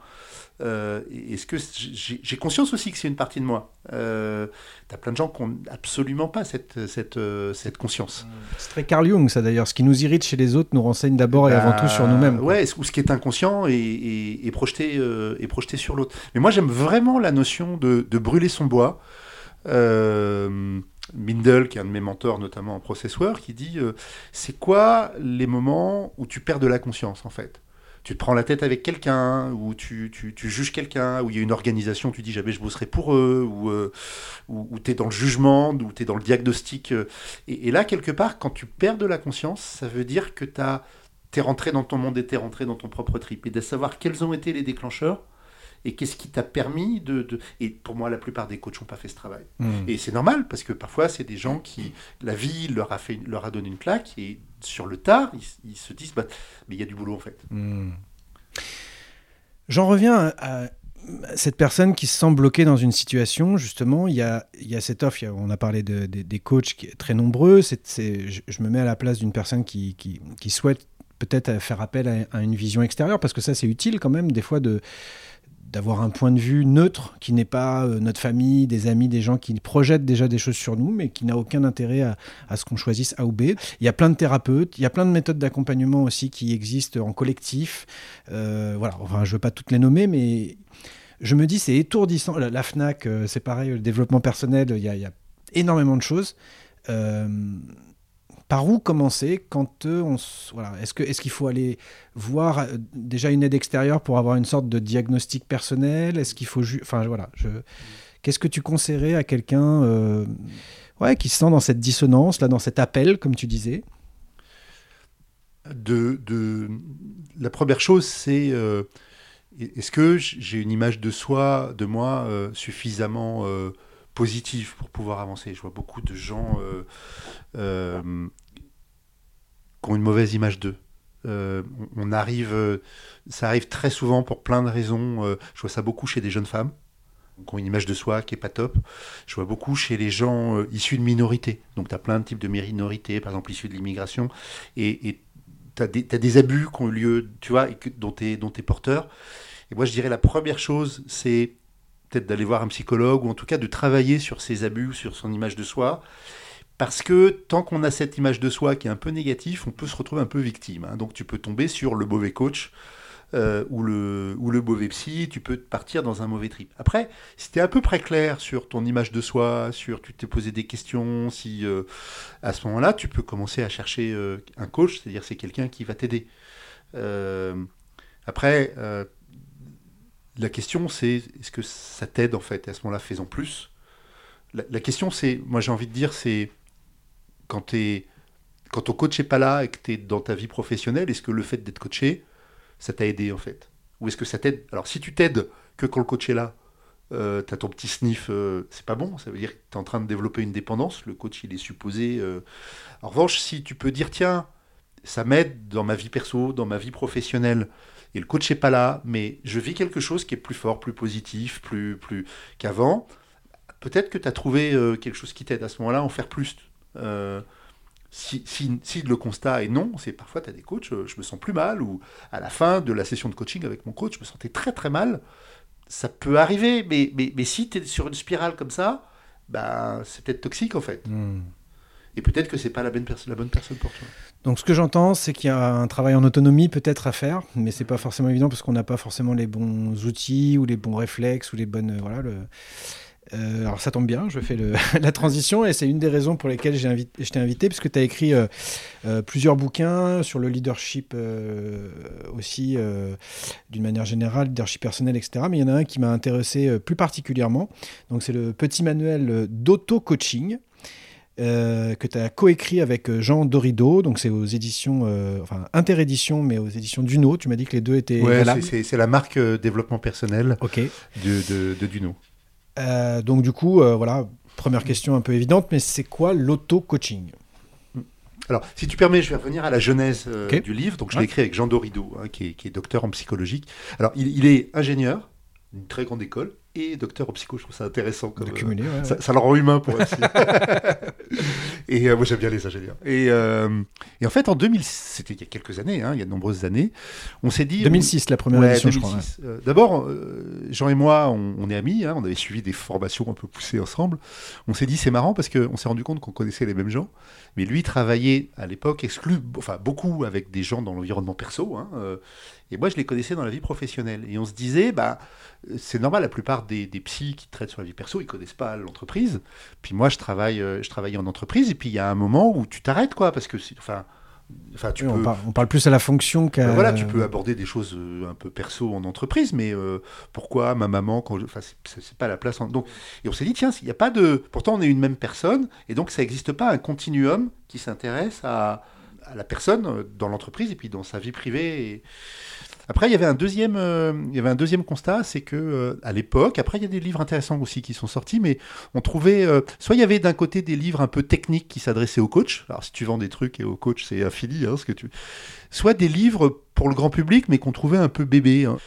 euh, est-ce que j'ai conscience aussi que c'est une partie de moi euh, T'as plein de gens qui n'ont absolument pas cette, cette, euh, cette conscience. C'est très Carl Jung, ça d'ailleurs. Ce qui nous irrite chez les autres nous renseigne d'abord et avant tout sur nous-mêmes. Ouais, ou ce qui est inconscient est, projeté, est projeté sur l'autre. Mais moi, j'aime vraiment la notion de, de brûler son bois. Mindel, qui est un de mes mentors, notamment en processeur, qui dit c'est quoi les moments où tu perds de la conscience en fait? Tu te prends la tête avec quelqu'un, ou tu, juges quelqu'un, ou il y a une organisation, tu dis jamais je bosserai pour eux, ou, euh, ou, tu es dans le jugement, ou tu es dans le diagnostic. Euh. Et, là, quelque part, quand tu perds de la conscience, ça veut dire que tu es rentré dans ton monde et tu es rentré dans ton propre trip. Et de savoir quels ont été les déclencheurs, et qu'est-ce qui t'a permis de, Et pour moi, la plupart des coachs n'ont pas fait ce travail. Hmm. Et c'est normal, parce que parfois, c'est des gens qui... La vie leur a, fait, leur a donné une claque, et sur le tard, ils, se disent, bah, mais il y a du boulot, en fait. Hmm. J'en reviens à, cette personne qui se sent bloquée dans une situation, justement, il y a, il y a cette offre, on a parlé de, des coachs très nombreux, je, me mets à la place d'une personne qui, qui souhaite peut-être faire appel à, une vision extérieure, parce que ça c'est utile quand même des fois de, d'avoir un point de vue neutre qui n'est pas euh, notre famille, des amis, des gens qui projettent déjà des choses sur nous, mais qui n'a aucun intérêt à, ce qu'on choisisse A ou B. Il y a plein de thérapeutes, il y a plein de méthodes d'accompagnement aussi qui existent en collectif. Euh, voilà, enfin, je ne veux pas toutes les nommer, mais je me dis c'est étourdissant. La, FNAC, euh, c'est pareil, le développement personnel, il y, a, énormément de choses par où commencer quand euh, on voilà est-ce est-ce qu'il faut aller voir euh, déjà une aide extérieure pour avoir une sorte de diagnostic personnel? Est-ce qu'il faut enfin voilà je qu'est-ce que tu conseillerais à quelqu'un euh, ouais qui se sent dans cette dissonance là dans cet appel comme tu disais? De, de la première chose c'est est-ce que j'ai une image de soi de moi suffisamment positive pour pouvoir avancer. Je vois beaucoup de gens euh, euh, qui ont une mauvaise image d'eux. Euh, on arrive, ça arrive très souvent pour plein de raisons. je vois ça beaucoup chez des jeunes femmes qui ont une image de soi qui est pas top. Je vois beaucoup chez les gens issus de minorités. Donc tu as plein de types de minorités, par exemple issus de l'immigration, et tu as, des abus qui ont eu lieu, tu vois, dont tu es, es porteur. Et moi je dirais la première chose, c'est d'aller voir un psychologue ou en tout cas de travailler sur ses abus, sur son image de soi. Parce que tant qu'on a cette image de soi qui est un peu négative, on peut se retrouver un peu victime. Hein. Donc tu peux tomber sur le mauvais coach euh, ou, le, ou le mauvais psy, tu peux partir dans un mauvais trip. Après, si tu es à peu près clair sur ton image de soi, sur tu t'es posé des questions, si euh, à ce moment-là, tu peux commencer à chercher euh, un coach, c'est-à-dire c'est quelqu'un qui va t'aider. après, la question, c'est est-ce que ça t'aide en fait à ce moment-là, fais-en plus? La, question, c'est, moi j'ai envie de dire, c'est quand, quand ton coach n'est pas là et que tu es dans ta vie professionnelle, est-ce que le fait d'être coaché, ça t'a aidé en fait? Ou est-ce que ça t'aide? Alors si tu t'aides que quand le coach est là, euh, tu as ton petit sniff, euh, c'est pas bon, ça veut dire que tu es en train de développer une dépendance, le coach il est supposé... Euh. En revanche, si tu peux dire, tiens, ça m'aide dans ma vie perso, dans ma vie professionnelle, et le coach n'est pas là, mais je vis quelque chose qui est plus fort, plus positif, plus, plus qu'avant. Peut-être que tu as trouvé euh, quelque chose qui t'aide à ce moment-là à en faire plus. Euh, si, si, le constat est non, c'est parfois tu as des coachs, euh, je me sens plus mal, ou à la fin de la session de coaching avec mon coach, je me sentais très très mal. Ça peut arriver, mais, mais, mais si tu es sur une spirale comme ça, bah, c'est peut-être toxique en fait. Hmm. Et peut-être que c'est pas la bonne, personne pour toi. Donc ce que j'entends, c'est qu'il y a un travail en autonomie peut-être à faire, mais c'est pas forcément évident parce qu'on n'a pas forcément les bons outils ou les bons réflexes ou les bonnes voilà le. Euh, alors ça tombe bien, je fais la transition et c'est une des raisons pour lesquelles j'ai invité, je t'ai invité, puisque tu as écrit euh, euh, plusieurs bouquins sur le leadership euh, aussi, euh, d'une manière générale, leadership personnel, etc. Mais il y en a un qui m'a intéressé euh, plus particulièrement. Donc c'est le petit manuel euh, d'auto-coaching. Euh, que tu as coécrit avec euh, Jean Dorido, donc c'est aux éditions, euh, enfin interédition, mais aux éditions Duno. Tu m'as dit que les deux étaient Ouais, c'est- la marque euh, développement personnel Ok. de, de, de Duno. Donc du coup, voilà, première question un peu évidente, mais c'est quoi l'auto-coaching? Alors, si tu permets, je vais revenir à la genèse du livre. Donc, je Ouais. l'ai écrit avec Jean Dorido, hein, qui, est, qui est docteur en psychologie. Alors, il, il est ingénieur d'une très grande école et docteur en psycho. Je trouve ça intéressant. Comme, de euh, cumuler ouais, ça, ouais. ça le rend humain pour ainsi. et euh, moi, j'aime bien les ingénieurs. Et, euh, et en fait, en 2000, c'était il y a quelques années, hein, il y a de nombreuses années, on s'est dit. 2006, la première Ouais, édition, je crois. 2006. D'abord, Jean et moi, on, on est amis, hein, on avait suivi des formations un peu poussées ensemble. On s'est dit, c'est marrant parce qu'on s'est rendu compte qu'on connaissait les mêmes gens. Mais lui travaillait à l'époque exclu, enfin beaucoup avec des gens dans l'environnement perso. hein, euh, et moi, je les connaissais dans la vie professionnelle. Et on se disait, bah, c'est normal, la plupart des, des psys qui traitent sur la vie perso, ils connaissent pas l'entreprise. Puis moi, je travaille, euh, je travaille en entreprise. Et puis il y a un moment où tu t'arrêtes, quoi, parce que, enfin, enfin, tu Oui, peux. on, parle, on parle plus à la fonction qu'à. Ben voilà, tu peux aborder des choses euh, un peu perso en entreprise, mais euh, pourquoi ma maman quand je... Enfin, c'est- pas la place. en- Donc, et on s'est dit tiens, il n'y a pas de. Pourtant, on est une même personne, et donc ça n'existe pas un continuum qui s'intéresse à, à la personne euh, dans l'entreprise et puis dans sa vie privée. et- Après, il y avait un deuxième, euh, il y avait un deuxième constat, c'est que euh, à l'époque, après il y a des livres intéressants aussi qui sont sortis, mais on trouvait, euh, soit il y avait d'un côté des livres un peu techniques qui s'adressaient aux coachs. Alors si tu vends des trucs et aux coachs, c'est infini, hein, ce que tu soit des livres pour le grand public, mais qu'on trouvait un peu bébé. hein.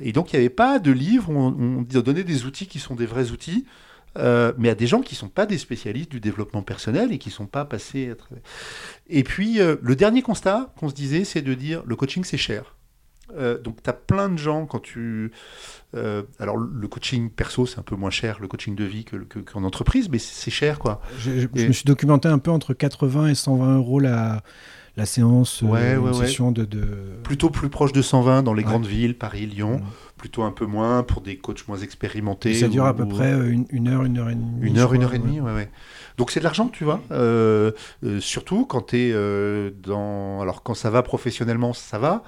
Et donc, il n'y avait pas de livres on, on donnait des outils qui sont des vrais outils, mais à des gens qui ne sont pas des spécialistes du développement personnel et qui ne sont pas passés à travers. Et puis, le dernier constat qu'on se disait, c'est de dire le coaching, c'est cher. Euh, donc, tu as plein de gens quand tu. euh, alors, le coaching perso, c'est un peu moins cher, le coaching de vie que- que- qu'en entreprise, mais c'est cher, quoi. Je, je- je Et- me suis documenté un peu entre 80 et 120 euros la, la séance, euh, Ouais, session de. de... Plutôt plus proche de 120 dans les grandes villes, Paris, Lyon. Plutôt un peu moins pour des coachs moins expérimentés. Ça dure à peu ou- près une, une heure, une heure et demie. Une heure, une heure et demie, ouais, ouais. Donc c'est de l'argent, tu vois. Surtout quand tu es dans. Alors quand ça va professionnellement, ça va.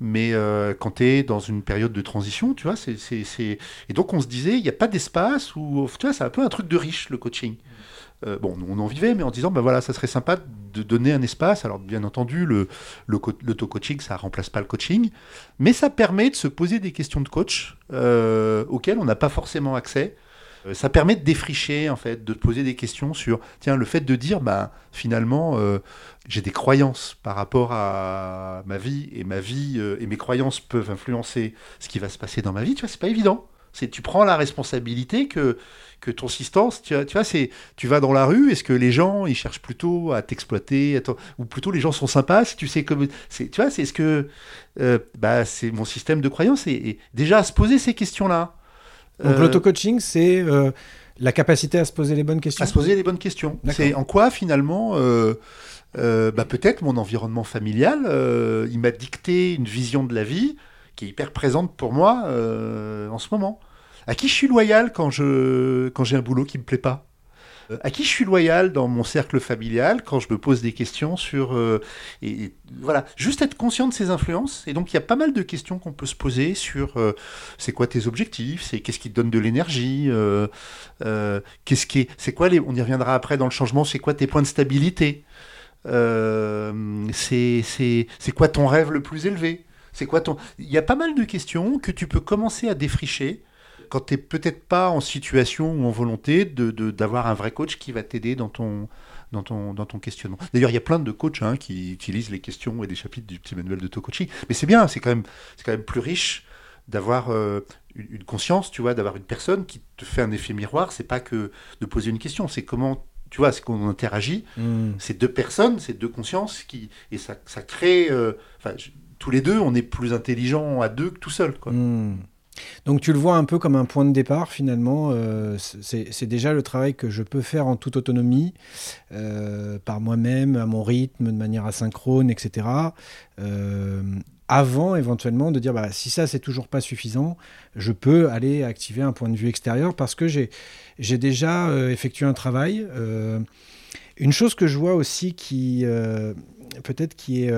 Mais euh, quand tu es dans une période de transition, tu vois, c'est. Et donc on se disait, il n'y a pas d'espace où. Tu vois, c'est un peu un truc de riche, le coaching. Euh, bon, on en vivait, mais en disant, ben voilà, ça serait sympa de donner un espace. Alors, bien entendu, le, le co- l'auto-coaching, ça remplace pas le coaching, mais ça permet de se poser des questions de coach euh, auxquelles on n'a pas forcément accès. Euh, ça permet de défricher, en fait, de te poser des questions sur, tiens, le fait de dire, bah, finalement, euh, j'ai des croyances par rapport à ma vie, et ma vie euh, et mes croyances peuvent influencer ce qui va se passer dans ma vie, tu vois, c'est pas évident. C'est, tu prends la responsabilité que, que ton assistance, tu tu vois, c'est, tu vas dans la rue, est-ce que les gens, ils cherchent plutôt à t'exploiter, ou plutôt les gens sont sympas, si tu sais comme, c'est, tu vois, c'est ce que, bah, c'est mon système de croyance, et, déjà à se poser ces questions-là. Donc Euh, l'auto-coaching, c'est euh, la capacité à se poser les bonnes questions. à se poser les bonnes questions. C'est en quoi finalement, euh, euh, bah, peut-être mon environnement familial, euh, il m'a dicté une vision de la vie qui est hyper présente pour moi en ce moment. À qui je suis loyal quand je quand j'ai un boulot qui me plaît pas? À qui je suis loyal dans mon cercle familial quand je me pose des questions sur euh, voilà juste être conscient de ces influences. Et donc il y a pas mal de questions qu'on peut se poser sur euh, c'est quoi tes objectifs? C'est qu'est-ce qui te donne de l'énergie? Euh, euh, qu'est-ce qui est, c'est quoi les, on y reviendra après dans le changement, c'est quoi tes points de stabilité? Euh, c'est quoi ton rêve le plus élevé? C'est quoi ton, il y a pas mal de questions que tu peux commencer à défricher quand tu n'es peut-être pas en situation ou en volonté de, de- d'avoir un vrai coach qui va t'aider dans ton, dans ton, dans ton questionnement. D'ailleurs, il y a plein de coachs hein, qui utilisent les questions et des chapitres du petit manuel d'auto-coaching. Mais c'est bien, c'est quand même, c'est quand même plus riche d'avoir euh, une, conscience, tu vois, d'avoir une personne qui te fait un effet miroir. C'est pas que de poser une question, c'est comment, tu vois, c'est qu'on interagit. Hmm. C'est deux personnes, c'est deux consciences qui et ça, ça crée. euh, Enfin, tous les deux, on est plus intelligents à deux que tout seul, quoi. Hmm. Donc tu le vois un peu comme un point de départ finalement. euh, c'est déjà le travail que je peux faire en toute autonomie, euh, par moi-même, à mon rythme, de manière asynchrone, etc. Euh, avant éventuellement de dire bah, si ça c'est toujours pas suffisant, je peux aller activer un point de vue extérieur parce que j'ai déjà effectué un travail. Une chose que je vois aussi qui peut-être qui est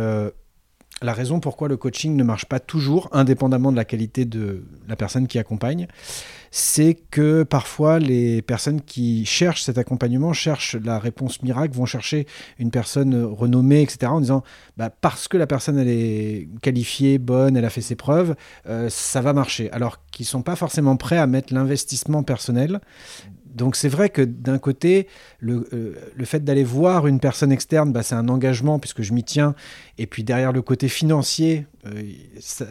la raison pourquoi le coaching ne marche pas toujours, indépendamment de la qualité de la personne qui accompagne, c'est que parfois les personnes qui cherchent cet accompagnement cherchent la réponse miracle, vont chercher une personne renommée, etc., en disant bah, parce que la personne est qualifiée, bonne, elle a fait ses preuves, euh, ça va marcher. Alors qu'ils ne sont pas forcément prêts à mettre l'investissement personnel donc c'est vrai que d'un côté, le, euh, le fait d'aller voir une personne externe, bah, c'est un engagement puisque je m'y tiens. Et puis derrière le côté financier, euh, ce,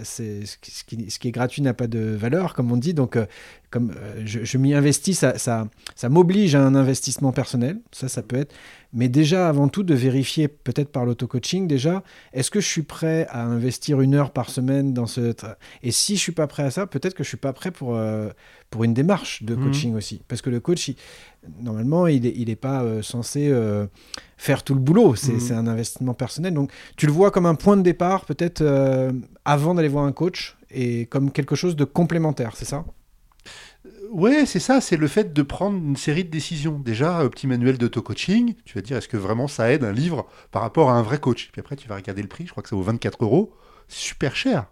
qui, est gratuit n'a pas de valeur, comme on dit. Donc euh, comme je, je m'y investis, ça, ça, ça m'oblige à un investissement personnel. Ça, ça peut être. Mais déjà, avant tout, de vérifier, peut-être par l'auto-coaching, déjà, est-ce que je suis prêt à investir une heure par semaine dans ce... Et si je suis pas prêt à ça, peut-être que je suis pas prêt pour, euh, pour une démarche de mhm. coaching aussi. Parce que le coach, normalement, il n'est il est pas euh, censé euh, faire tout le boulot. Mhm. C'est un investissement personnel. Donc, tu le vois comme un point de départ, peut-être avant d'aller voir un coach, et comme quelque chose de complémentaire, c'est ça? Ouais, c'est ça, c'est le fait de prendre une série de décisions. Déjà, un petit manuel d'auto-coaching, tu vas dire est-ce que vraiment ça aide un livre par rapport à un vrai coach? Puis après, tu vas regarder le prix, je crois que ça vaut 24 euros, super cher.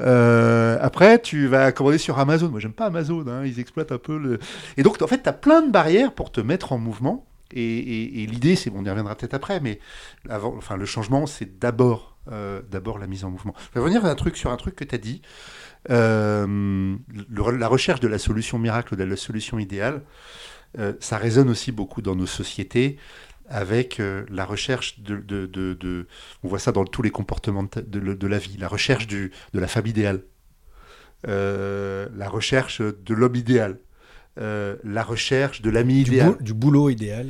Euh, après, tu vas commander sur Amazon. Moi, j'aime pas Amazon, hein, ils exploitent un peu le. Et donc, en fait, tu as plein de barrières pour te mettre en mouvement. Et, l'idée, c'est, on y reviendra peut-être après, mais avant, enfin, le changement, c'est d'abord, euh, la mise en mouvement. Je vais revenir un truc sur un truc que tu as dit. Euh, la recherche de la solution miracle, de la solution idéale, euh, ça résonne aussi beaucoup dans nos sociétés avec euh, la recherche de, de, On voit ça dans tous les comportements de, la vie, la recherche du, de la femme idéale, la recherche de l'homme idéal. La recherche de l'ami idéal. du boulot idéal.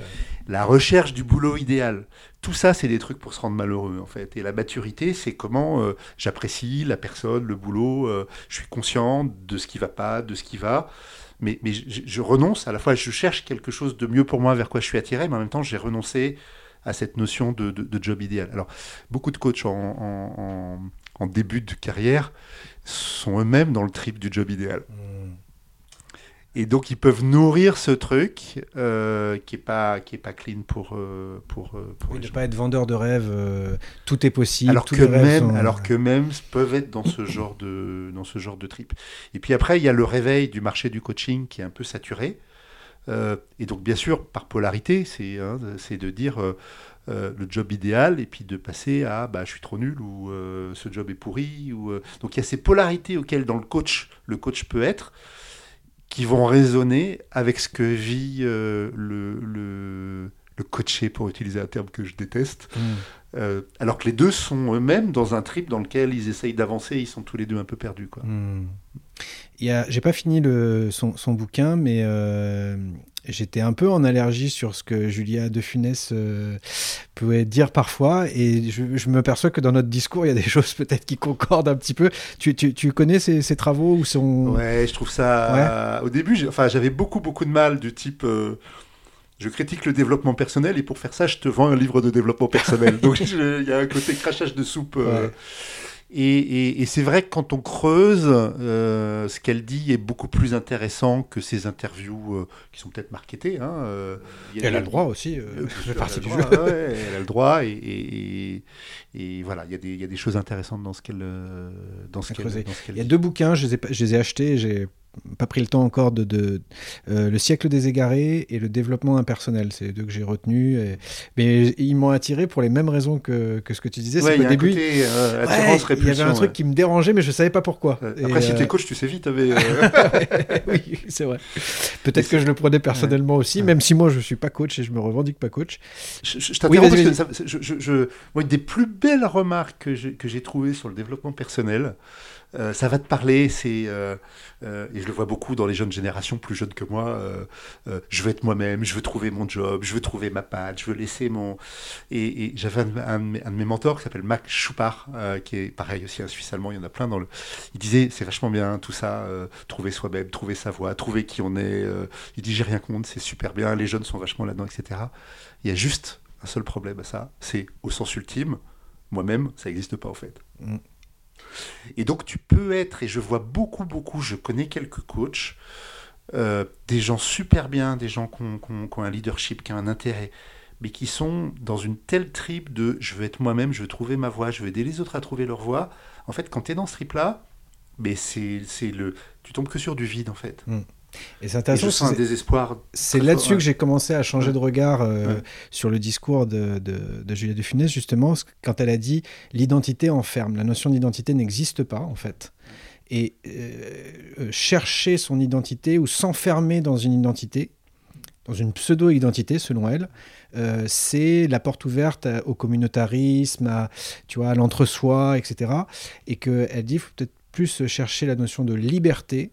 La recherche du boulot idéal tout ça, c'est des trucs pour se rendre malheureux, en fait. Et la maturité, c'est comment euh, j'apprécie la personne, le boulot, euh, je suis conscient de ce qui va pas, de ce qui va. Mais, mais je, renonce, à la fois, je cherche quelque chose de mieux pour moi, vers quoi je suis attiré, mais en même temps, j'ai renoncé à cette notion de, job idéal. Alors, beaucoup de coachs en, début de carrière sont eux-mêmes dans le trip du job idéal. Mmh. Et donc ils peuvent nourrir ce truc euh, qui est pas qui est pas clean pour euh, pour euh, pour ne pas être vendeur de rêves. tout est possible. Alors que même alors que même peuvent être dans ce genre de dans ce genre de trip. Et puis après il y a le réveil du marché du coaching qui est un peu saturé. et donc bien sûr par polarité c'est hein, c'est de dire le job idéal et puis de passer à bah, je suis trop nul ou ce job est pourri ou donc il y a ces polarités auxquelles dans le coach le coach peut être qui vont résonner avec ce que vit euh, le, le, le, coaché, pour utiliser un terme que je déteste. Mm. Euh, alors que les deux sont eux-mêmes dans un trip dans lequel ils essayent d'avancer, ils sont tous les deux un peu perdus. Quoi. Mm. J'ai pas fini le, son, son, bouquin, mais euh, j'étais un peu en allergie sur ce que Julia de Funès euh, pouvait dire parfois, et je, me perçois que dans notre discours, il y a des choses peut-être qui concordent un petit peu. Tu, tu, tu connais ces, travaux ou son... Ouais, je trouve ça... Au début, j'avais beaucoup, beaucoup de mal du type... Euh, je critique le développement personnel et pour faire ça, je te vends un livre de développement personnel. Donc il y a un côté crachage de soupe. Euh, et, c'est vrai que quand on creuse, euh, ce qu'elle dit est beaucoup plus intéressant que ses interviews euh, qui sont peut-être marketées. Hein, euh, elle a le droit aussi, elle, partie du jeu. elle a le droit et, voilà, il y, a des, choses intéressantes dans ce qu'elle dans ce qu'elle Il y a deux bouquins, je les ai, je les ai achetés, j'ai pas pris le temps encore de, de euh, le siècle des égarés et le développement impersonnel. C'est les deux que j'ai retenus mais ils m'ont attiré pour les mêmes raisons que, que ce que tu disais. Ouais, c'est début côté, euh, il y avait un truc qui me dérangeait mais je savais pas pourquoi. Après si tu es coach tu sais vite avais, oui c'est vrai. Peut-être que je le prenais personnellement aussi même si moi je suis pas coach et je me revendique pas coach. Je, je parce que ça, je, je, moi, une des plus belles remarques que j'ai trouvées sur le développement personnel euh, ça va te parler. C'est euh, euh, et je le vois beaucoup dans les jeunes générations plus jeunes que moi. je veux être moi-même, je veux trouver mon job, je veux trouver ma patte, je veux laisser mon. Et, j'avais un, de mes mentors qui s'appelle Mac Choupard, qui est pareil aussi un Suisse allemand. Il y en a plein dans le. Il disait c'est vachement bien tout ça, trouver soi-même, trouver sa voie, trouver qui on est. il dit j'ai rien contre, c'est super bien. Les jeunes sont vachement là-dedans, etc. Il y a juste un seul problème à ça, c'est au sens ultime, moi-même, ça n'existe pas en fait. Mm. Et donc tu peux être, et je vois beaucoup, beaucoup, je connais quelques coachs, euh, des gens super bien, des gens qui ont, un leadership, qui ont un intérêt, mais qui sont dans une telle trip de je veux être moi-même, je veux trouver ma voie, je veux aider les autres à trouver leur voie. En fait, quand tu es dans ce trip-là, mais c'est le, tu tombes que sur du vide en fait. Mm. Et c'est intéressant. je sens un désespoir. C'est là-dessus que j'ai commencé à changer de regard euh, sur le discours de, de, de Julia de Funès, justement, quand elle a dit l'identité enferme. La notion d'identité n'existe pas, en fait. Et euh, chercher son identité ou s'enfermer dans une identité, dans une pseudo-identité, selon elle, euh, c'est la porte ouverte au communautarisme, à, tu vois, à l'entre-soi, etc. Et qu'elle dit qu'il faut peut-être plus chercher la notion de liberté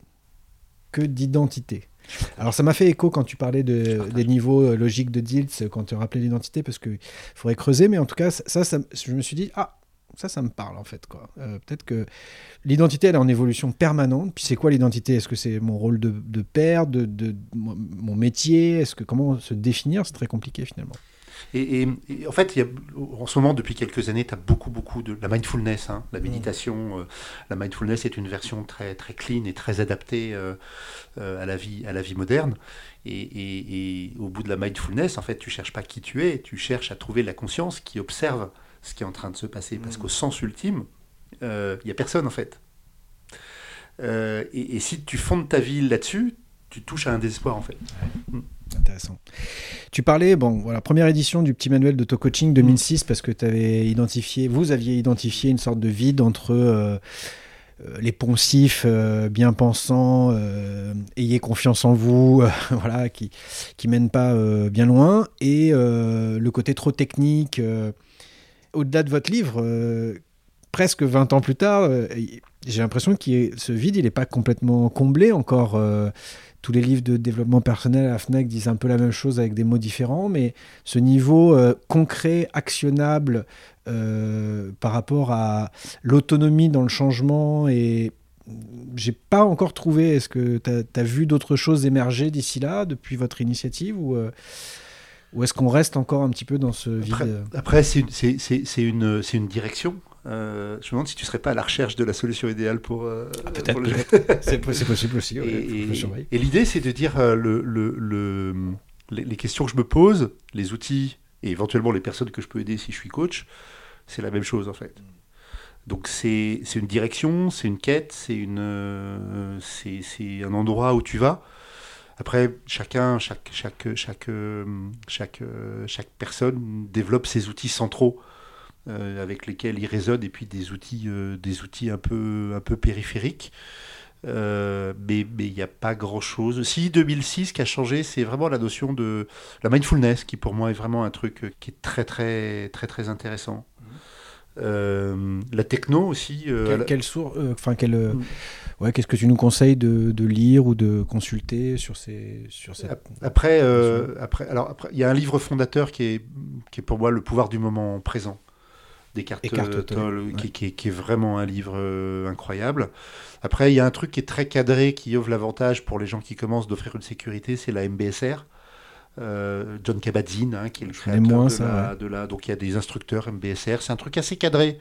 que d'identité. Alors ça m'a fait écho quand tu parlais de, des niveaux euh, logiques de Diltz, quand tu rappelais l'identité, parce qu'il faudrait creuser, mais en tout cas, ça, ça, je me suis dit, ah, ça, ça me parle en fait. quoi. Euh, peut-être que l'identité, elle est en évolution permanente. Puis c'est quoi l'identité? Est-ce que c'est mon rôle de, de père, de, de, mon métier? Est-ce que comment se définir? C'est très compliqué finalement. Et, en fait, y a, en ce moment, depuis quelques années, tu as beaucoup, beaucoup de la mindfulness, hein, la mm. méditation. Euh, la mindfulness est une version très, très clean et très adaptée euh, euh, à, la vie, à la vie moderne. Et, au bout de la mindfulness, en fait, tu cherches pas qui tu es, tu cherches à trouver la conscience qui observe ce qui est en train de se passer. Parce mm. qu'au sens ultime, il n'y a personne, en fait. et, si tu fondes ta vie là-dessus, tu touches à un désespoir, en fait. Intéressant. Tu parlais, bon, voilà, première édition du petit manuel d'auto-coaching 2006, parce que tu avais identifié, vous aviez identifié une sorte de vide entre euh, euh, les poncifs euh, bien pensants, ayez confiance en vous, voilà, qui, qui mènent pas bien loin, et le côté trop technique. Au-delà de votre livre, presque 20 ans plus tard, j'ai l'impression que ce vide, il n'est pas complètement comblé encore tous les livres de développement personnel à la FNAC disent un peu la même chose avec des mots différents, mais ce niveau euh, concret, actionnable euh, par rapport à l'autonomie dans le changement et j'ai pas encore trouvé. Est-ce que tu as, vu d'autres choses émerger d'ici là, depuis votre initiative ou, euh, ou est-ce qu'on reste encore un petit peu dans ce vide Après, c'est une, une, direction. Euh, je me demande si tu serais pas à la recherche de la solution idéale pour. Euh, ah, Peut-être. c'est possible aussi. et, l'idée, c'est de dire euh, le, le, les, questions que je me pose, les outils et éventuellement les personnes que je peux aider si je suis coach, c'est la même chose en fait. Donc c'est une direction, c'est une quête, c'est une c'est un endroit où tu vas. Après, chacun, chaque, chaque, chaque, chaque, chaque personne développe ses outils centraux euh, avec lesquels il résonne, et puis des outils, euh, des outils un, peu, un peu périphériques. Euh, mais il n'y a pas grand chose. Si 2006 qui a changé, c'est vraiment la notion de la mindfulness qui pour moi est vraiment un truc qui est très très très très intéressant. Mhm. la techno aussi. quelle, source, enfin quelle, mm. ouais, qu'est-ce que tu nous conseilles de, de, lire ou de consulter sur ces sur cette... Après, après, alors après, il y a un livre fondateur qui est qui est pour moi le pouvoir du moment présent des cartes Toll, qui, est vraiment un livre euh, incroyable. Après, il y a un truc qui est très cadré, qui offre l'avantage pour les gens qui commencent d'offrir une sécurité, c'est la MBSR. Euh, John Kabat-Zinn, hein, qui est le créateur de, la, de, la, Donc il y a des instructeurs MBSR. C'est un truc assez cadré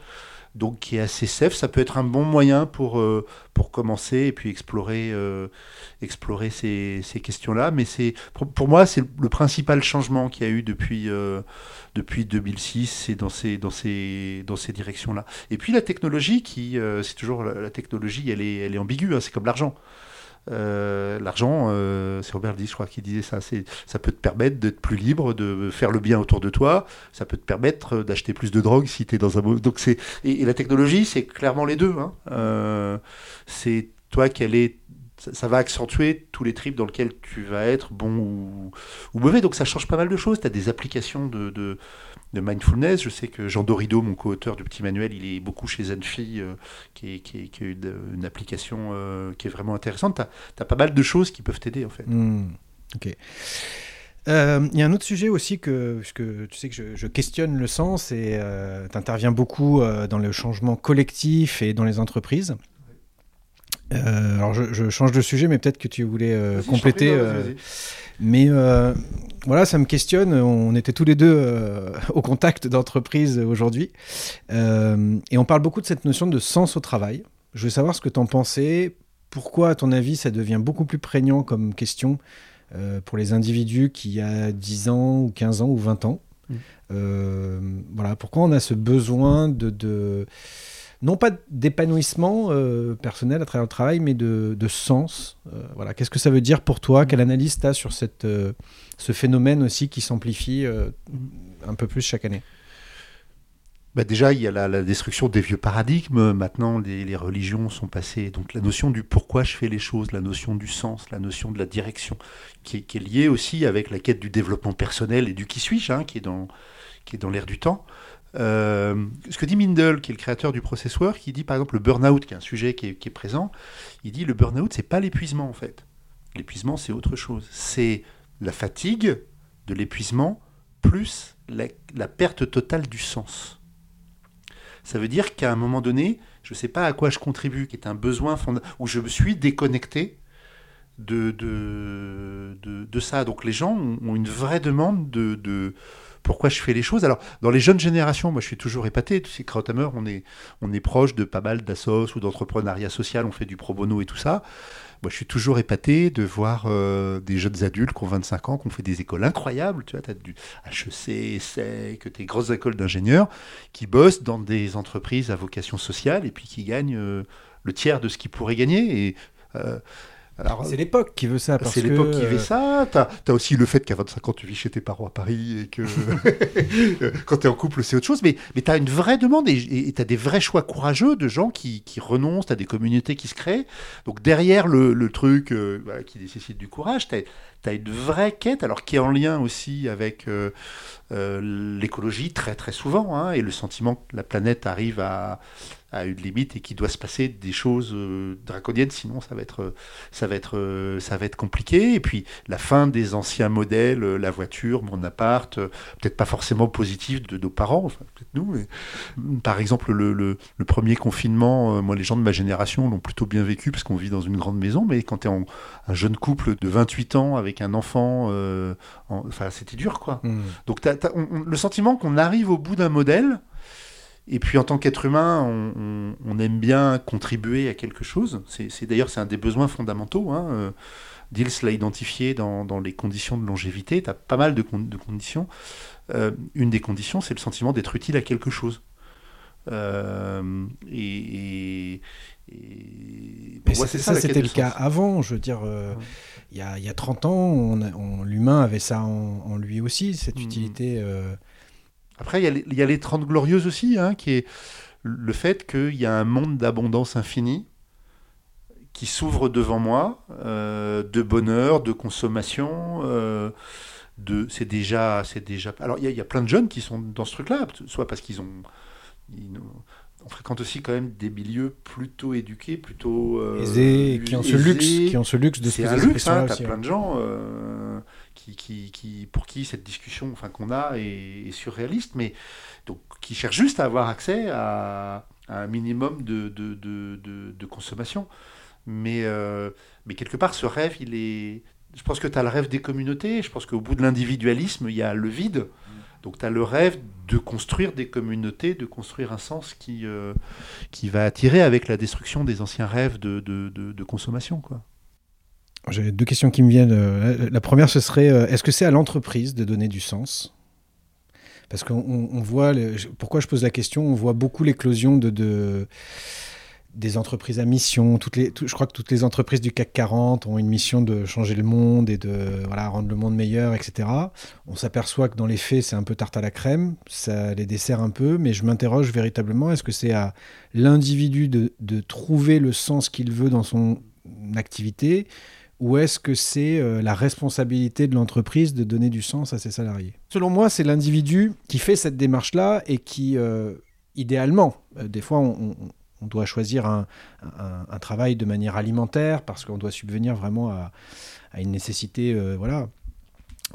donc qui est assez safe. Ça peut être un bon moyen pour, euh, pour commencer et puis explorer, euh, explorer ces, ces questions-là. Mais c'est pour, moi, c'est le principal changement qu'il y a eu depuis, euh, depuis 2006, c'est dans ces, dans ces, dans ces directions-là. Et puis la technologie, qui, c'est toujours la, technologie, elle est, elle est ambiguë, hein, c'est comme l'argent. Euh, l'argent, euh, c'est Robert Lee, je crois, qui disait ça. Ça peut te permettre d'être plus libre, de faire le bien autour de toi. Ça peut te permettre d'acheter plus de drogue si tu es dans un. Donc et, la technologie, c'est clairement les deux. Hein. Euh, c'est toi qu'elle est ça, va accentuer tous les trips dans lesquels tu vas être bon ou, mauvais. Donc ça change pas mal de choses. Tu as des applications de mindfulness. Je sais que Jean Dorido, mon co-auteur du petit manuel, il est beaucoup chez Zenfi, euh, qui, est, qui, qui une, application euh, qui est vraiment intéressante. Tu as, pas mal de choses qui peuvent t'aider en fait. Hmm, ok. Euh, il y a un autre sujet aussi que, puisque tu sais que je, questionne le sens et tu interviens beaucoup dans le changement collectif et dans les entreprises. Euh, alors je, je change de sujet, mais peut-être que tu voulais euh, compléter. prie, euh. Mais voilà, ça me questionne. On était tous les deux au contact d'entreprises aujourd'hui. Et on parle beaucoup de cette notion de sens au travail. Je veux savoir ce que tu en pensais. Pourquoi, à ton avis, ça devient beaucoup plus prégnant comme question pour les individus qui, il y a 10 ans, ou 15 ans, ou 20 ans? Mm. Voilà, pourquoi on a ce besoin de. de non pas d'épanouissement euh, personnel à travers le travail, mais de, de sens. Euh, voilà, qu'est-ce que ça veut dire pour toi? Quelle analyse tu as sur cette, euh, ce phénomène aussi qui s'amplifie un peu plus chaque année? Bah déjà, il y a la, la destruction des vieux paradigmes. Maintenant, les, les religions sont passées. Donc, la notion du pourquoi je fais les choses, la notion du sens, la notion de la direction, qui est, qui est liée aussi avec la quête du développement personnel et du qui suis-je, hein, qui est dans, qui est dans l'air du temps. Euh, ce que dit Mindel, qui est le créateur du processeur, qui dit par exemple le burn-out, qui est un sujet qui est, présent, il dit le burn-out, c'est pas l'épuisement en fait. L'épuisement, c'est autre chose. C'est la fatigue de l'épuisement plus la, perte totale du sens. Ça veut dire qu'à un moment donné, je ne sais pas à quoi je contribue, qui est un besoin fondamental, où je me suis déconnecté de, de, de, de ça. Donc les gens ont une vraie demande de, de pourquoi je fais les choses. Alors, dans les jeunes générations, moi je suis toujours épaté. Tu sais, Krauthammer, on est, on est proche de pas mal d'assos ou d'entrepreneuriat social, on fait du pro bono et tout ça. Moi, je suis toujours épaté de voir euh, des jeunes adultes qui ont 25 ans, qui ont fait des écoles incroyables. Tu vois, tu as du HEC, SEC, des grosses écoles d'ingénieurs qui bossent dans des entreprises à vocation sociale et puis qui gagnent euh, le tiers de ce qu'ils pourraient gagner. Et, euh, C'est l'époque qui veut ça. c'est l'époque que, qui euh, ça. T'as as aussi le fait qu'à 25 ans, tu vis chez tes parents à Paris et que quand tu es en couple, c'est autre chose. Mais, mais tu as une vraie demande et tu as des vrais choix courageux de gens qui, qui renoncent, tu as des communautés qui se créent. Donc derrière le, le truc euh, voilà, qui nécessite du courage, tu as, une vraie quête, alors qui est en lien aussi avec euh, euh, l'écologie très très souvent, hein, et le sentiment que la planète arrive à, à une limite et qu'il doit se passer des choses euh, draconiennes, sinon ça va être, ça va être, euh, ça va être compliqué. Et puis la fin des anciens modèles, euh, la voiture, mon appart, euh, peut-être pas forcément positif de nos parents, enfin peut-être nous. Mais... Par exemple, le, le, le premier confinement, euh, moi les gens de ma génération l'ont plutôt bien vécu parce qu'on vit dans une grande maison, mais quand tu es un jeune couple de 28 ans avec un enfant, euh, en- enfin c'était dur quoi. hmm. Donc on- on- le sentiment qu'on arrive au bout d'un modèle, et puis en tant qu'être humain, on, on- on aime bien contribuer à quelque chose. C'est d'ailleurs c'est un des besoins fondamentaux. Hein. euh, Diels l'a identifié dans, dans les conditions de longévité. Tu as pas mal de, con- de conditions. Euh, une des conditions, c'est le sentiment d'être utile à quelque chose. Euh, et, c'est- ça, c'était le cas avant. Je veux dire, euh, il y, a, il y a 30 ans, on a- on- l'humain avait ça en, en lui aussi, cette Mhm. utilité. Après, il y, a les- il y a les 30 glorieuses aussi, hein, qui est le fait qu'il y a un monde d'abondance infinie qui s'ouvre devant moi, euh, de bonheur, de consommation. euh, de, c'est déjà, c'est déjà. Alors, il y, a- plein de jeunes qui sont dans ce truc-là, soit parce qu'ils ont. On fréquente aussi quand même des milieux plutôt éduqués, plutôt euh, aisés, qui ont ce aisés. luxe, qui ont ce luxe de se poser ces luxe, hein, aussi, plein ouais. de gens euh, qui, qui, qui, pour qui cette discussion enfin, qu'on a est, est surréaliste, mais donc, qui cherchent juste à avoir accès à, à un minimum de, de, de, de- de consommation. Mais, euh, mais quelque part, ce rêve, il est... Je pense que tu as le rêve des communautés, je pense qu'au bout de l'individualisme, il y a le vide. Donc tu as le rêve de construire des communautés, de construire un sens qui, euh, qui va attirer avec la destruction des anciens rêves de, de, de- consommation. J'ai deux questions qui me viennent. Euh, La première, ce serait euh, est-ce que c'est à l'entreprise de donner du sens? Parce qu'on on- on voit, pourquoi je pose la question, on voit beaucoup l'éclosion de, de- des entreprises à mission. Toutes les, je crois que toutes les entreprises du CAC 40 ont une mission de changer le monde et de voilà, rendre le monde meilleur, etc. On s'aperçoit que dans les faits, c'est un peu tarte à la crème, ça les dessert un peu, mais je m'interroge véritablement, est-ce que c'est à l'individu de, de trouver le sens qu'il veut dans son activité ou est-ce que c'est euh, la responsabilité de l'entreprise de donner du sens à ses salariés? Selon moi, c'est l'individu qui fait cette démarche-là et qui, euh, idéalement, euh, des fois, on- on doit choisir un, un- un travail de manière alimentaire parce qu'on doit subvenir vraiment à, à une nécessité, euh, voilà.